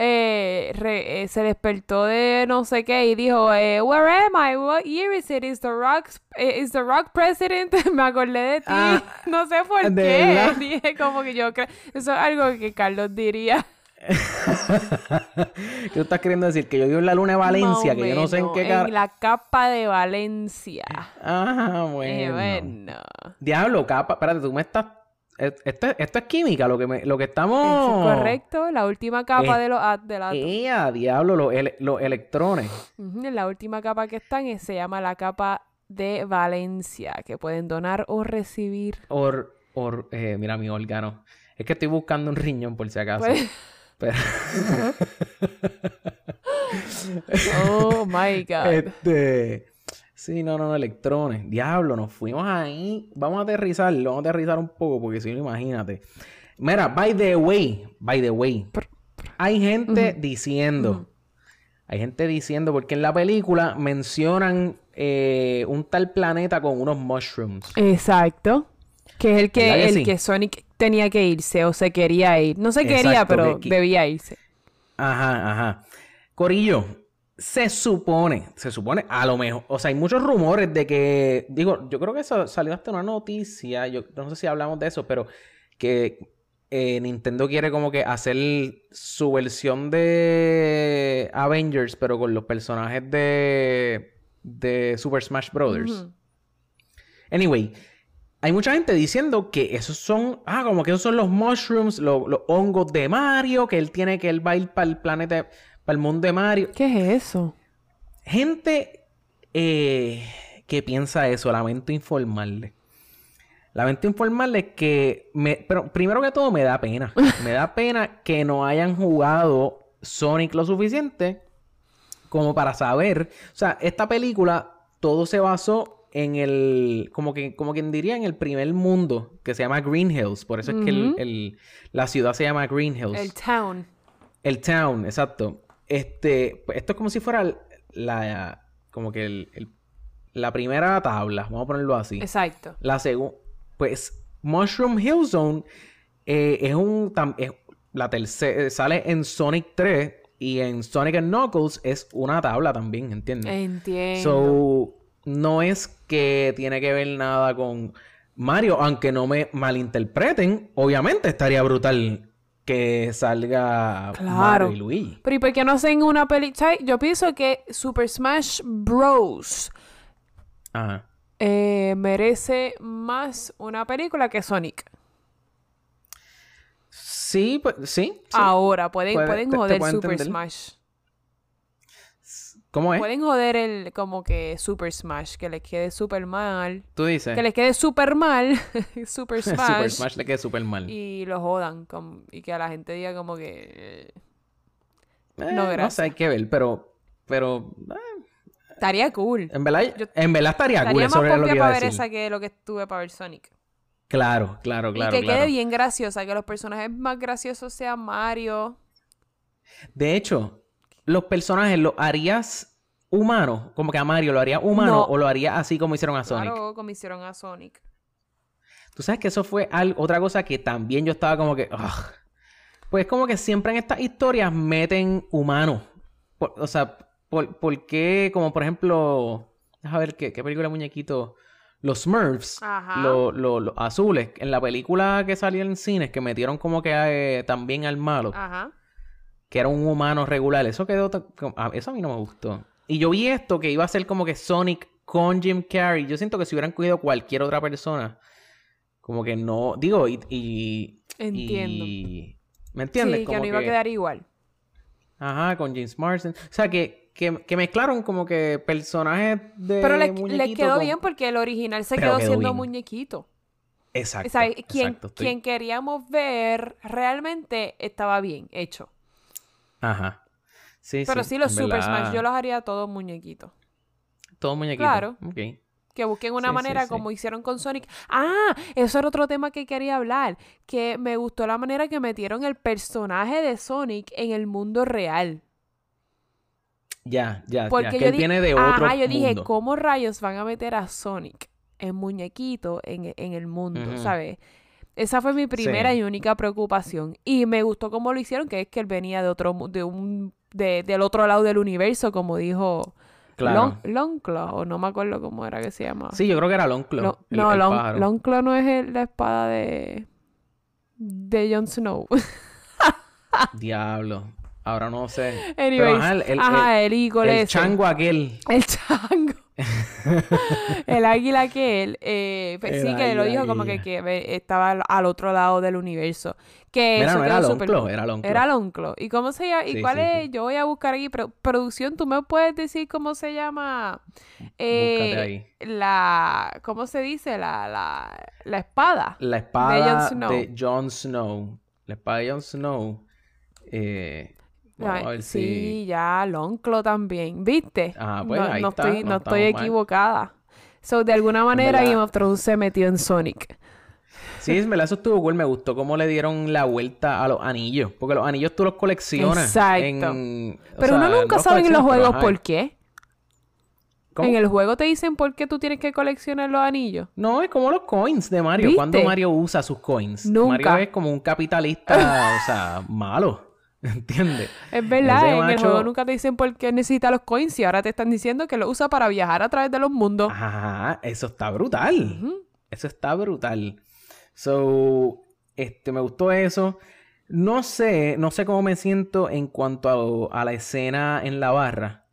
eh, re- eh, se despertó de no sé qué y dijo eh, Where am I? What year is it? Is the Rock, eh, is the rock president? <laughs> me acordé de ti. Ah, <laughs> no sé por ¿de qué. verdad? <laughs> Dije como que yo creo... Eso es algo que Carlos diría. ¿Qué tú estás queriendo decir? Que yo vivo en la luna de Valencia, que yo no sé en qué cara... En la capa de Valencia. Ajá, Eh, bueno. bueno. Diablo, capa. Espérate, tú me estás... eh, Esto, esto es química, lo que, me, lo que estamos... Eso es correcto. La última capa Eh, de los del átomo. ¡Ea, diablo! Los, ele- los electrones. La última capa que están es- se llama la capa de Valencia, que pueden donar o recibir. Or, or, eh, mira mi órgano. Es que estoy buscando un riñón por si acaso. Pues- Pero, <laughs> Oh my God. <laughs> este. Sí, no, no, no, electrones. Diablo, nos fuimos ahí. Vamos a aterrizar, vamos a aterrizar un poco, porque si no, imagínate. Mira, by the way, by the way. Hay gente diciendo. Hay gente diciendo, porque en la película mencionan eh, un tal planeta con unos mushrooms. Exacto. Que es el que, ¿Verdad que el sí? que Sonic tenía que irse o se quería ir. No se quería, pero que- debía irse. Ajá, ajá. Corillo, se supone, se supone, a lo mejor, o sea, hay muchos rumores de que, digo, yo creo que eso salió hasta una noticia, yo no sé si hablamos de eso, pero que eh, Nintendo quiere como que hacer su versión de Avengers, pero con los personajes de, de Super Smash Brothers. Anyway, hay mucha gente diciendo que esos son, ah, como que esos son los mushrooms, lo- los hongos de Mario, que él tiene que él va a ir para el planeta, para el mundo de Mario. ¿Qué es eso? Gente eh, que piensa eso, lamento informarle. Lamento informarles que, me, pero primero que todo me da pena. <laughs> Me da pena que no hayan jugado Sonic lo suficiente como para saber. O sea, esta película todo se basó en el, como que, como quien diría, en el primer mundo que se llama Green Hills. Por eso es que el- Ujú. el- la ciudad se llama Green Hills. El town. El town, exacto. Este, pues, esto es como si fuera la, como que el- el- la primera tabla, vamos a ponerlo así. Exacto. La segunda, pues Mushroom Hill Zone eh, es un, tam- es la tercera, sale en Sonic 3 y en Sonic and Knuckles es una tabla también, ¿entiendes? Entiendo. So, no es que tiene que ver nada con Mario, aunque no me malinterpreten, obviamente estaría brutal que salga Claro. Mario y Luigi. Pero ¿y por qué no hacen una película? Yo pienso que Super Smash Bros. Ajá. eh, merece más una película que Sonic. Sí, pues sí. sí. Ahora, pueden, Puede- pueden joder Super. Smash. ¿Cómo es? Pueden joder el como que Super Smash, que les quede super mal. Tú dices. Que les quede super mal, <laughs> <laughs> Super Smash. Super Smash le queda súper mal. Y lo jodan. y que a la gente diga como que... eh, Eh, no, no sé, gracias. hay que ver, pero... Pero... eh, Estaría cool. en verdad, Yo- en verdad estaría cool. Eso más era lo que iba a para ver decir. esa que lo que estuve para ver Sonic. Claro, claro, claro, y que claro. quede bien graciosa, que los personajes más graciosos sean Mario. De hecho, los personajes los harías humano? Como que a Mario lo haría humano No. o lo haría así como hicieron a Sonic. Claro, como hicieron a Sonic. Tú sabes que eso fue otra cosa que también yo estaba como que. ugh. Pues como que siempre en estas historias meten humanos. Por- o sea, por, ¿por qué? Como por ejemplo. Déjame ver qué, qué película muñequito. Los Smurfs, Ajá. lo- lo- los azules. En la película que salió en cines, que metieron como que eh, también al malo, Ajá. Que era un humano regular. Eso quedó. ta- como- a- Eso a mí no me gustó. Y yo vi esto que iba a ser como que Sonic con Jim Carrey. Yo siento que si hubieran cogido cualquier otra persona, como que no. Digo, y. y- Entiendo. y- ¿Me entiendes? Sí, que no iba a quedar igual. Ajá, con James Marsden. O sea, que, que, que mezclaron como que personajes de. Pero le- les muñequito quedó con- bien porque el original se Pero quedó quedó siendo bien. muñequito. Exacto. O sea, quien, exacto, estoy- quien queríamos ver realmente estaba bien hecho. Ajá. Sí, Pero sí, los Super Smash yo los haría todos muñequitos. Todo muñequito. Claro. Ok. Que busquen una Sí, manera sí. como hicieron con Sonic. Ah, eso era otro tema que quería hablar. Que me gustó la manera que metieron el personaje de Sonic en el mundo real. Ya, ya, Porque ya. yo Que él viene de otro Ajá, yo dije. ¿cómo rayos van a meter a Sonic en muñequito en, en el mundo? ¿Sabes? Esa fue mi primera Sí. y única preocupación. Y me gustó cómo lo hicieron, que es que él venía de otro de un de, del otro lado del universo, como dijo Claro. Long, Longclaw, o no me acuerdo cómo era que se llamaba. Sí, yo creo que era Longclaw. Lo- el- no, el Long. Longclaw no es el- la espada de de Jon Snow. <laughs> Diablo. Ahora no sé. Anyways, Pero ajá, el, el, ajá, el- el chango aquel. El <laughs> chango. <laughs> el águila que él. eh, pues sí, que lo dijo como que, estaba al, otro lado del universo. Que Mira, eso no era Longclaw, cool. era. Era. ¿Y cómo se llama? ¿Y Sí, cuál sí, es? sí. Yo voy a buscar aquí. Pro- producción, ¿tú me puedes decir cómo se llama? Eh, ahí. La. ¿Cómo se dice? La, la, la espada. La espada Snow. de Jon Snow. La espada de Jon Snow. Eh, vamos Ay, a ver sí, si. ya, Longclaw también. ¿Viste? Ah, pues, no, ahí no está, estoy, no no estoy mal. equivocada. So, de alguna manera. Game of Thrones se metió en Sonic. Sí, verdad, eso estuvo cool. Me gustó cómo le dieron la vuelta a los anillos. Porque los anillos tú los coleccionas. Exacto. en- Pero sea, uno no nunca sabe en los juegos ajá. por qué. ¿Cómo? En el juego te dicen por qué tú tienes que coleccionar los anillos. No, es como los coins de Mario. ¿Viste? Cuando Mario usa sus coins. Nunca. Mario es como un capitalista, o sea, malo. <laughs> ¿Entiendes? Es verdad, Ese en el macho- juego nunca te dicen por qué necesita los coins y ahora te están diciendo que los usa para viajar a través de los mundos. Ajá, eso está brutal. Eso está brutal. So, este, me gustó eso. No sé, no sé cómo me siento en cuanto a, a la escena en la barra.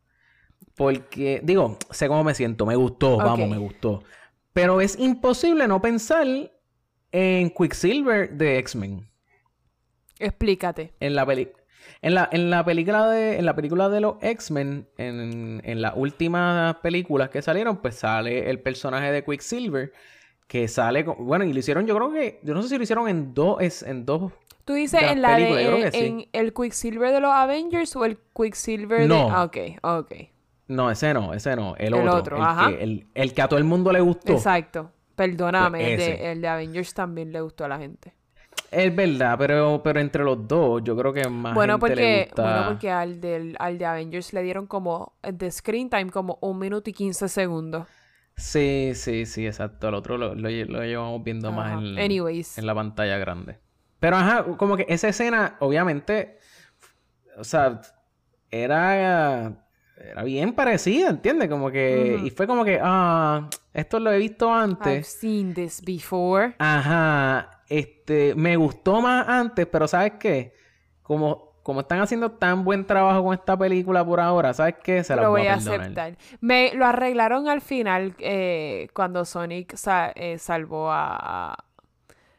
Porque, digo, sé cómo me siento, me gustó, vamos, me gustó. Pero es imposible no pensar en Quicksilver de X-Men. Explícate. En la peli- en la, en la película de en la película de los X-Men en, en las últimas películas que salieron pues sale el personaje de Quicksilver que sale con- bueno y lo hicieron yo creo que yo no sé si lo hicieron en dos es en dos Tú dices de en la de películas, yo creo en, sí. el Quicksilver de los Avengers o el Quicksilver de No. Ah, ok, ok. no ese no ese no el, El otro, otro, el, ajá. que, el, el que a todo el mundo le gustó Exacto. Perdóname, Pues el, de, el de Avengers también le gustó a la gente. Es verdad pero pero entre los dos yo creo que más Bueno, gente le porque, gusta bueno, porque al, del, al de Avengers le dieron como de screen time como un minuto y 15 segundos. sí sí sí exacto el otro lo, lo, lo llevamos viendo más en, Anyways. en la pantalla grande. Pero ajá, como que esa escena, obviamente, o sea, era, era bien parecida, ¿entiendes? Como que, y fue como que, ah, esto lo he visto I've antes. seen this before. Ajá, este, me gustó más antes, pero ¿sabes qué? Como, como están haciendo tan buen trabajo con esta película por ahora, ¿sabes qué? Se la lo voy, voy a perdonar. aceptar. Me lo arreglaron al final eh, cuando Sonic sa- eh, salvó a,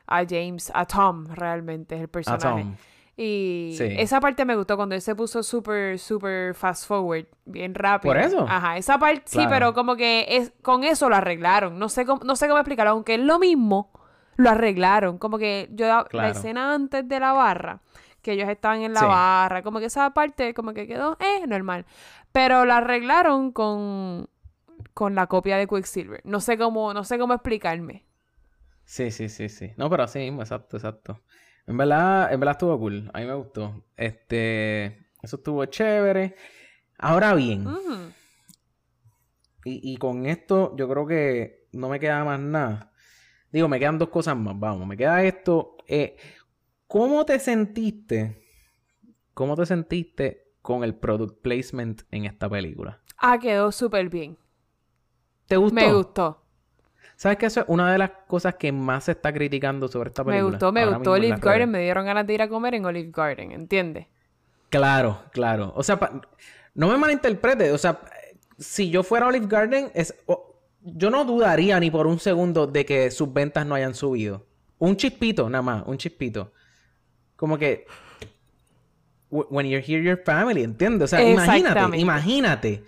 a, James, a Tom realmente es el A personaje. Tom. Y Sí. esa parte me gustó cuando él se puso súper, súper fast forward, bien rápido. ¿Por eso? Ajá, esa parte sí, pero como que es, con eso lo arreglaron. No sé cómo, no sé cómo explicarlo, aunque es lo mismo, lo arreglaron. Como que yo, la Claro. escena antes de la barra, que ellos estaban en la Sí. barra, como que esa parte como que quedó, eh, normal. Pero la arreglaron con, con la copia de Quicksilver. No sé cómo, no sé cómo explicarme. Sí, sí, sí, sí. No, pero así mismo, exacto, exacto. En verdad, en verdad estuvo cool. A mí me gustó. Este, eso estuvo chévere. Ahora bien, y, y con esto yo creo que no me queda más nada. Digo, me quedan dos cosas más, vamos, me queda esto. Eh, ¿Cómo te sentiste? ¿Cómo te sentiste con el product placement en esta película? Ah, quedó súper bien. ¿Te gustó? Me gustó. ¿Sabes que eso es una de las cosas que más se está criticando sobre esta Me película? gustó, me ahora gustó mismo en Olive redes? Garden. Me dieron ganas de ir a comer en Olive Garden, ¿entiendes? Claro, claro. O sea, pa- no me malinterprete. O sea, si yo fuera a Olive Garden, es, yo no dudaría ni por un segundo de que sus ventas no hayan subido. Un chispito, nada más, un chispito. Como que. wh- When you're here, your family, ¿entiendes? O sea, imagínate, imagínate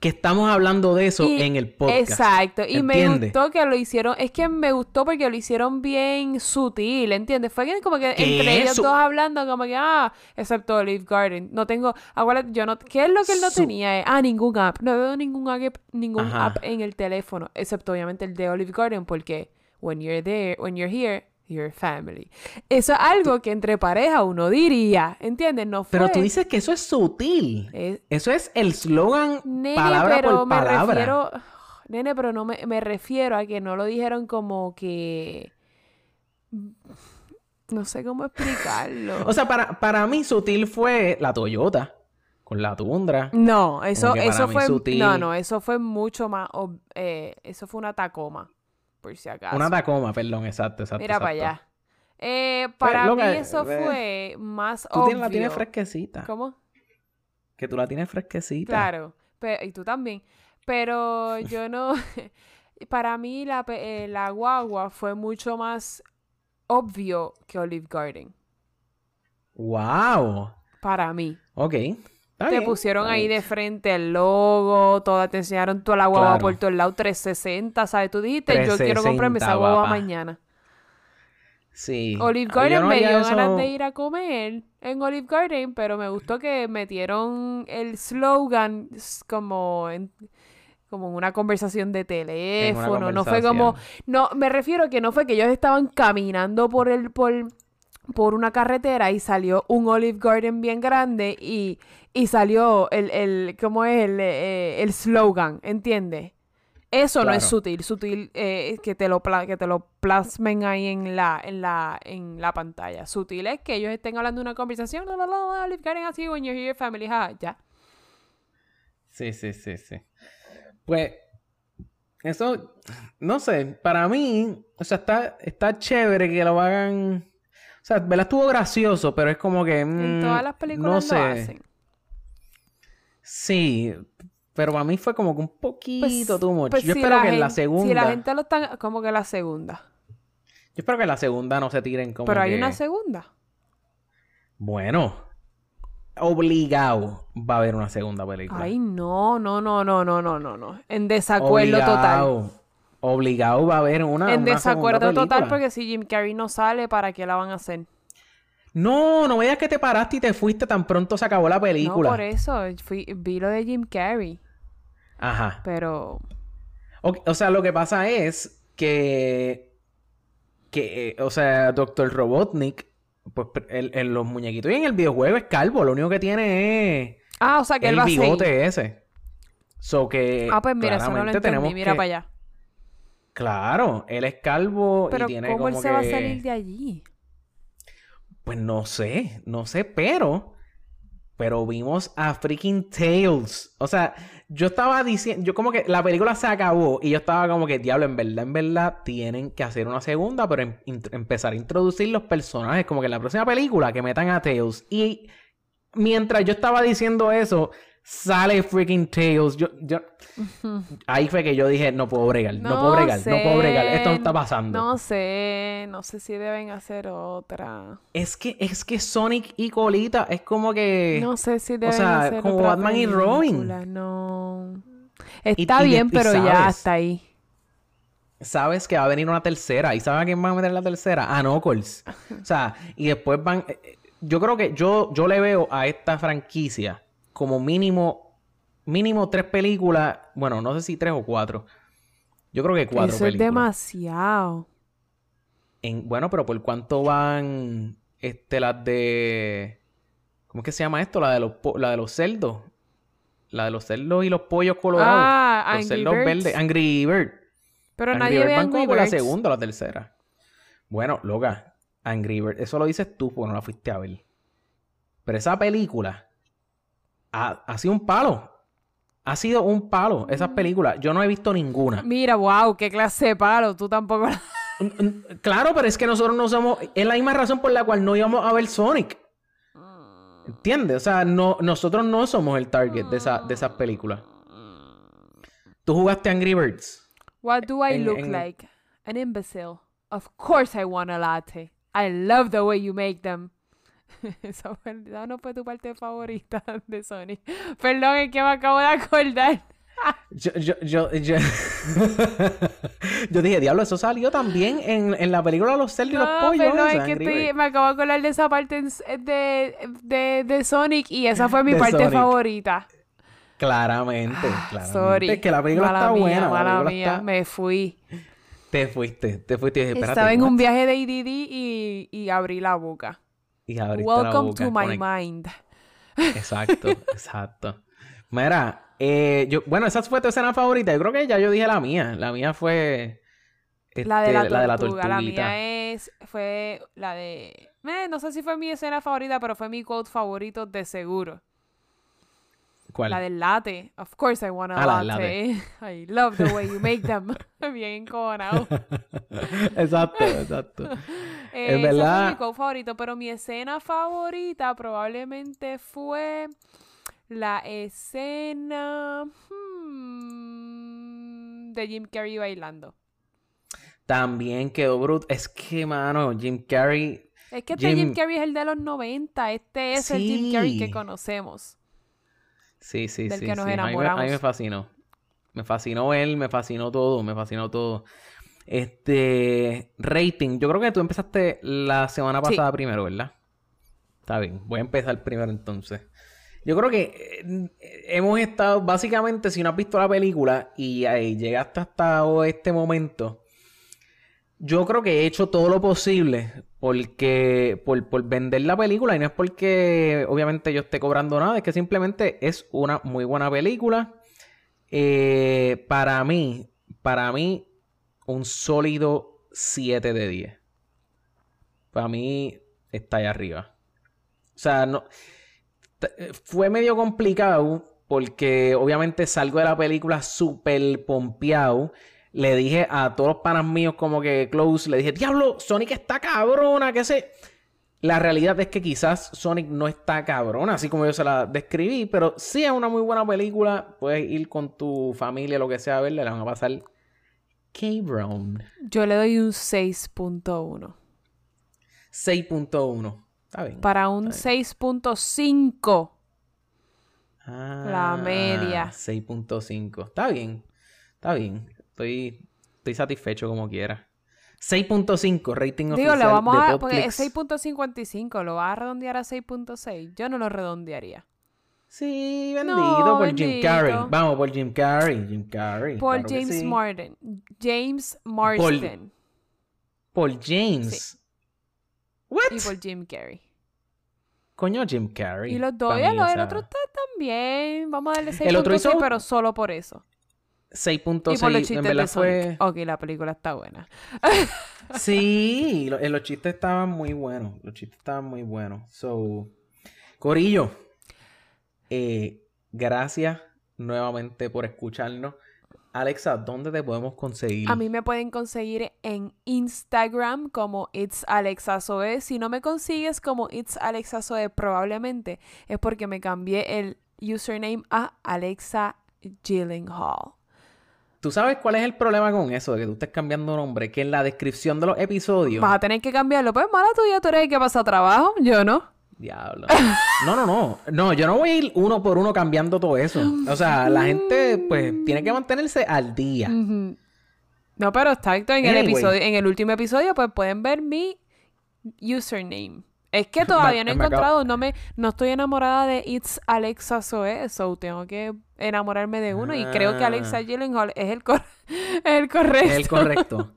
que estamos hablando de eso Y- en el podcast. Exacto. Y me gustó que lo hicieron. Es que me gustó porque lo hicieron bien sutil, ¿entiendes? Fue como que ¿Qué entre ellos dos hablando, como que, ah, excepto Olive Garden. No tengo. Acuérdate, yo no. ¿Qué es lo que él no Su- tenía? Ah, ningún app. No veo ningún app, ningún Ajá. app en el teléfono. Excepto obviamente el de Olive Garden, porque when you're there, when you're here. Your family. Eso es algo que entre pareja uno diría, ¿entiendes? No fue... Pero tú dices que eso es sutil. Es- Eso es el slogan Nene, palabra pero por me refiero. Nene, pero no me, me refiero a que no lo dijeron como que. No sé cómo explicarlo. <laughs> O sea, para, para mí sutil fue la Toyota con la Tundra. no, eso, eso fue. sutil. No, no, eso fue mucho más. eh, eso fue una Tacoma, por si acaso. Una Tacoma, perdón, exacto, exacto. Mira para exacto. allá. Eh, para loca, mí eso eh, fue más Tú obvio. tienes, la tienes fresquecita. ¿Cómo? Que tú la tienes fresquecita. Claro, pe- y tú también. Pero yo no. <laughs> Para mí, la, eh, la guagua fue mucho más obvio que Olive Garden. ¡Wow! Para mí. Ok. Está te bien, pusieron ahí bien. de frente el logo, toda, te enseñaron toda la guagua Claro. por todo el lado 360, ¿sabes? Tú dijiste, yo quiero 360, comprarme esa guagua mañana. Sí. Olive Ah, Garden no me dio eso- ganas de ir a comer en Olive Garden, pero me gustó que metieron el slogan como en, como en una conversación de teléfono. No fue como. No, me refiero que no fue que ellos estaban caminando por el, por, por una carretera y salió un Olive Garden bien grande y, y salió el, el, ¿cómo es? El, eh, el slogan, ¿entiendes? Eso no es sutil, sutil eh, que te lo que te lo plasmen ahí en la, en la, en la pantalla. Sutil es que ellos estén hablando de una conversación, la, la, la, la, Olive Garden así, when you're here, family, ja, ya. Sí, sí, sí, sí. Pues, eso, no sé, para mí, o sea, está, está chévere que lo hagan sea, ¿verdad? Estuvo gracioso, pero es como que. Mm, en todas las películas no sé. lo hacen. Sí, pero para mí fue como que un poquito pues, too pues Yo espero que en la segunda. Si la gente lo está. Como que la segunda. Yo espero que en la segunda no se tiren como. Pero hay una segunda. Bueno. Obligado va a haber una segunda película. Ay, no, no, no, no, no, no, no. En desacuerdo Obligado. total. Obligado. Va a haber una. En una desacuerdo total porque si Jim Carrey no sale, ¿para qué la van a hacer? No, no me digas que te paraste y te fuiste tan pronto se acabó la película. No, por eso. Fui, vi lo de Jim Carrey. Ajá. Pero... O, o sea, lo que pasa es que. Que, eh, o sea, Doctor Robotnik, pues en, en los muñequitos y en el videojuego es calvo. Lo único que tiene es Ah, o sea que él el va a seguir. bigote ese. So que. Ah, pues mira, eso no lo entendí. Mira que- para allá. Claro, él es calvo Pero y tiene ¿cómo él se va a salir de allí? Pues no sé, no sé, pero. Pero vimos a freaking Tails. O sea, yo estaba diciendo. Yo como que la película se acabó y yo estaba como que, diablo, en verdad, en verdad, tienen que hacer una segunda, pero em- empezar a introducir los personajes. Como que en la próxima película que metan a Tails. Y mientras yo estaba diciendo eso, sale freaking Tails. Yo, yo... Ahí fue que yo dije, no puedo bregar, no, puedo bregar, no puedo bregar. Esto no está pasando. No sé, no sé si deben hacer otra. Es que, es que Sonic y Colita es como que. No sé si deben sea, hacer como otra Batman y Robin. No. Está y bien, y pero ya hasta ahí. Sabes que va a venir una tercera. ¿Y sabes a quién van a meter la tercera? A Knuckles. O sea, y después van. eh, Yo creo que yo, yo le veo a esta franquicia como mínimo. Mínimo tres películas. Bueno, no sé si tres o cuatro. Yo creo que cuatro Eso es películas. demasiado. En, bueno, pero ¿por cuánto van este, las de. ¿Cómo es que se llama esto? La de los, la de los cerdos. La de los cerdos y los pollos colorados. Ah, los Angry cerdos Birds. verdes. Angry Bird. Pero Angry nadie Bird ve van Angry como por la Birds. segunda o la tercera. Bueno, loca, Angry Bird, eso lo dices tú porque no la fuiste a ver. Pero esa película ha, ha sido un palo. Ha sido un palo esas películas. Yo no he visto ninguna. Mira, wow, qué clase de palo. Tú tampoco. la- Mm, mm, Claro, pero es que nosotros no somos. Es la misma razón por la cual no íbamos a ver Sonic. ¿Entiendes? O sea, no, nosotros no somos el target de, esa, de esas películas. ¿Tú jugaste Angry Birds? What do I En- look en- like? An imbecile. Of course I want a latte. I love the way you make them. <laughs> Esa esa no fue tu parte favorita <laughs> de Sony. Perdón, es que me acabo de acordar. Yo, yo, yo, yo... <laughs> yo dije, diablo, eso salió también en, en la película Los cerdos y los No, pollos. esa, es que estoy, me acabo de acordar de esa parte de, de, de Sonic y esa fue mi parte Sonic. favorita. Claramente, claramente. Ah, Sorry. Es que la película Mala está mía, buena. la Mala mía, está- me fui. Te fuiste, te fuiste espérate. Estaba en un viaje de IDD y, y abrí la boca. Y abriste la Welcome boca, to my conect- mind. Exacto, <laughs> exacto. Mira, eh, yo, bueno, esa fue tu escena favorita. Yo creo que ya yo dije la mía. La mía fue. La de la este, tortuga. La, mía es, fue la de... eh, no sé si fue mi escena favorita, pero fue mi quote favorito de seguro. ¿Cuál? La del latte. Of course I want a Ah, la latte. <laughs> I love the way you make them. <laughs> Bien encojonado. <laughs> exacto, exacto. Eh, ese verdad- fue mi quote favorito, pero mi escena favorita probablemente fue la escena hmm, de Jim Carrey bailando. También quedó bruto. Es que, mano, Jim Carrey. Es que este Jim, Jim- Carrey es el de los 90, este es el Jim Carrey que conocemos. Sí, sí, Del sí. que nos sí. A mí me- A mí, me, enamoramos. fascinó. Me fascinó él, me fascinó todo, me fascinó todo. Este. Rating. Yo creo que tú empezaste la semana Sí. pasada primero, ¿verdad? Está bien. Voy a empezar primero entonces. Yo creo que eh, hemos estado, básicamente, si no has visto la película y ahí llegaste hasta este momento, yo creo que he hecho todo lo posible porque, por, por vender la película y no es porque obviamente yo esté cobrando nada, es que simplemente es una muy buena película. Eh, para mí, para mí, un sólido 7 de 10. Para mí está ahí arriba. O sea, no. eh, Fue medio complicado porque obviamente salgo de la película súper pompeado. Le dije a todos los panas míos como que close, le dije, diablo, Sonic está cabrona, que sé. La realidad es que quizás Sonic no está cabrona, así como yo se la describí, pero sí es una muy buena película. Puedes ir con tu familia, lo que sea, a verla, la van a pasar K-Brown. Yo le doy un 6.1. 6.1. Está bien. Para un 6.5. Ah, La media. 6.5. Está bien. Está bien. Estoy, estoy satisfecho como quiera. 6.5 rating Digo, oficial lo vamos de a... Porque es 6.55. ¿Lo vas a redondear a 6.6? Yo no lo redondearía. Sí, bendito No, por Jim. Carrey. Vamos por Jim Carrey. Jim Carrey. Por claro James sí. Martin. James Marsden. Por James. What? Y por Jim Carrey. Coño, Jim Carrey. Y los dos, y el, otro está también. Vamos a darle El otro 6.6, hizo- pero solo por eso. 6.6. Y por los En verdad de fue... Ok, la película está buena. <laughs> Sí, lo- eh, los chistes estaban muy buenos. Los chistes estaban muy buenos. So, Corillo, eh, gracias nuevamente por escucharnos. Alexa, ¿dónde te podemos conseguir? A mí me pueden conseguir en Instagram como It's Alexa Zoe. Si no me consigues como It's Alexa Zoe, probablemente es porque me cambié el username a Alexa Gyllenhaal. ¿Tú sabes cuál es el problema con eso? De que tú estés cambiando nombre. Que en la descripción de los episodios... Vas a tener que cambiarlo. Pues mala tuya, tú eres el que pasa trabajo. Yo no. Diablo. No, no, no. No, yo no voy a ir uno por uno cambiando todo eso. O sea, la gente, pues, tiene que mantenerse al día. No, pero exacto. En el episodio, en el último episodio, pues pueden ver mi username. Es que <laughs> todavía no he encontrado, no me, no estoy enamorada de It's Alexa Zoe, so tengo que enamorarme de uno y creo que Alexa Ah. Gyllenhaal es el, cor- el <laughs> correcto. Es el correcto.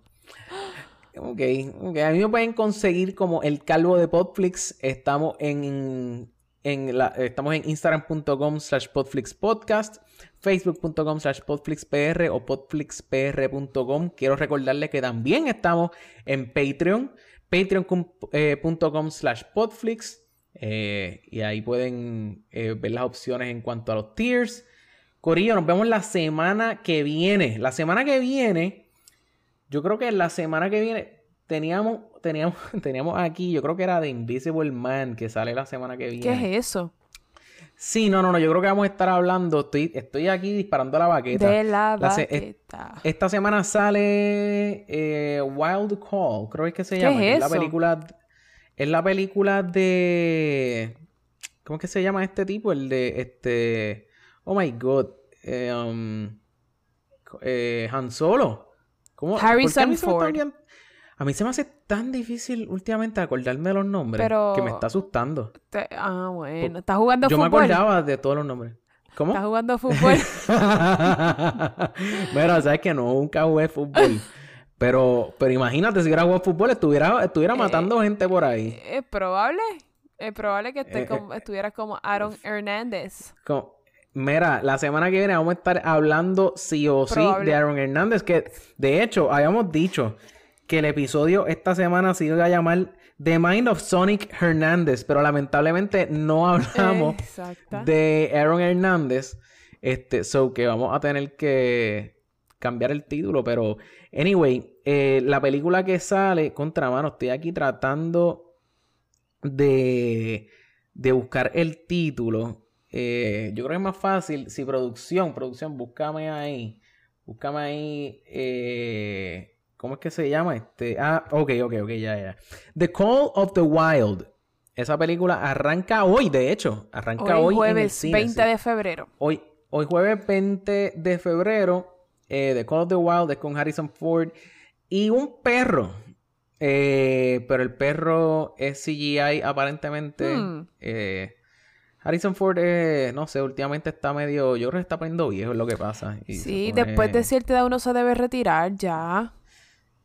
<laughs> ok, ok. A mí me pueden conseguir como el calvo de Podflix. Estamos en En la, estamos en instagram.com slash podflixpodcast, facebook.com slash podflixpr o podflixpr.com. Quiero recordarles que también estamos en Patreon, patreon.com slash podflix. eh, y ahí pueden eh, ver las opciones en cuanto a los tiers. Corillo, nos vemos la semana que viene. La semana que viene, yo creo que la semana que viene teníamos, teníamos, <laughs> teníamos aquí, yo creo que era The Invisible Man que sale la semana que viene. ¿Qué es eso? Sí, no, no, no, yo creo que vamos a estar hablando, estoy, estoy aquí disparando la baqueta. De la La se- es- baqueta. Esta semana sale eh, Wild Call, creo que se ¿Qué llama. es que la eso? película, es la película de, ¿cómo es que se llama este tipo? El de este, oh my god, eh, um, eh, Han Solo. ¿Cómo? ¿Por qué a mí Harrison se me está Ford. A mí se me hace tan difícil últimamente acordarme de los nombres Pero- que me está asustando. Te- Ah, bueno. ¿Estás jugando Yo me fútbol? acordaba de todos los nombres. ¿Cómo? ¿Estás jugando fútbol? <laughs> Bueno, sabes que no, nunca jugué fútbol. Pero, pero imagínate, si hubiera jugado fútbol, estuviera, estuviera matando gente por ahí. es probable. Es probable que esté Eh, como- estuvieras como Aaron Hernández. Como- Mira, la semana que viene vamos a estar hablando sí o sí Probable. de Aaron Hernández, que de hecho habíamos dicho que el episodio esta semana se iba a llamar The Mind of Sonic Hernández, pero lamentablemente no hablamos Exacto. de Aaron Hernández. Este, so que vamos a tener que cambiar el título. Pero, anyway, eh, la película que sale, contra mano, estoy aquí tratando de, de buscar el título. Eh, yo creo que es más fácil si producción, producción, búscame ahí. Búscame ahí. eh, ¿Cómo es que se llama? Este. Ah, ok, ok, ok, ya, ya. The Call of the Wild. Esa película arranca hoy, de hecho. Arranca hoy, Hoy en el jueves cine, 20 sí. de febrero. Hoy, hoy jueves 20 de febrero, eh, The Call of the Wild es con Harrison Ford y un perro. Eh, pero el perro es CGI aparentemente. Hmm. Eh, Harrison Ford, eh, no sé, últimamente está medio, yo creo que está poniendo viejo es lo que pasa. y Sí, pone- después de cierta edad uno se debe retirar ya.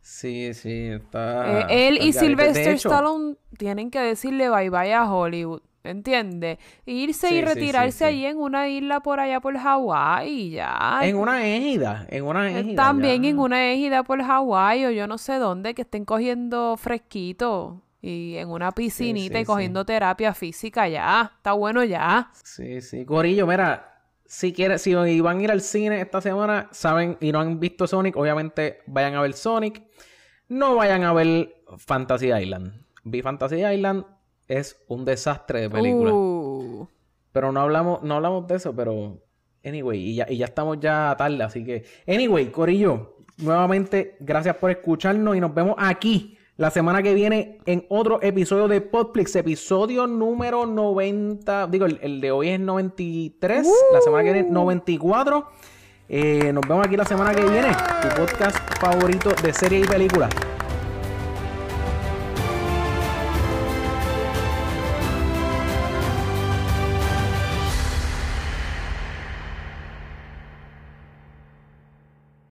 Sí, sí, está... Eh, él está y Sylvester hecho, Stallone tienen que decirle bye bye a Hollywood, ¿entiendes? Irse Sí, y retirarse sí, sí. allí en una isla por allá por Hawái y ya. En una égida, en una Eh, égida. También ya. en una égida por Hawái o yo no sé dónde, que estén cogiendo fresquito y en una piscinita sí, y cogiendo terapia física ya. Está bueno ya. Sí, sí. Corillo, mira, si quieren, si van a ir al cine esta semana, saben, y no han visto Sonic, obviamente vayan a ver Sonic. No vayan a ver Fantasy Island. Vi Fantasy Island, es un desastre de película. Uh, Pero no hablamos, no hablamos de eso, pero anyway, y ya, y ya estamos ya tarde, así que. Anyway, Corillo, nuevamente, gracias por escucharnos y nos vemos aquí la semana que viene en otro episodio de Podflix, episodio número 90. Digo, el, el de hoy es 93, la semana que viene 94. Eh, nos vemos aquí la semana que viene, tu podcast favorito de series y películas.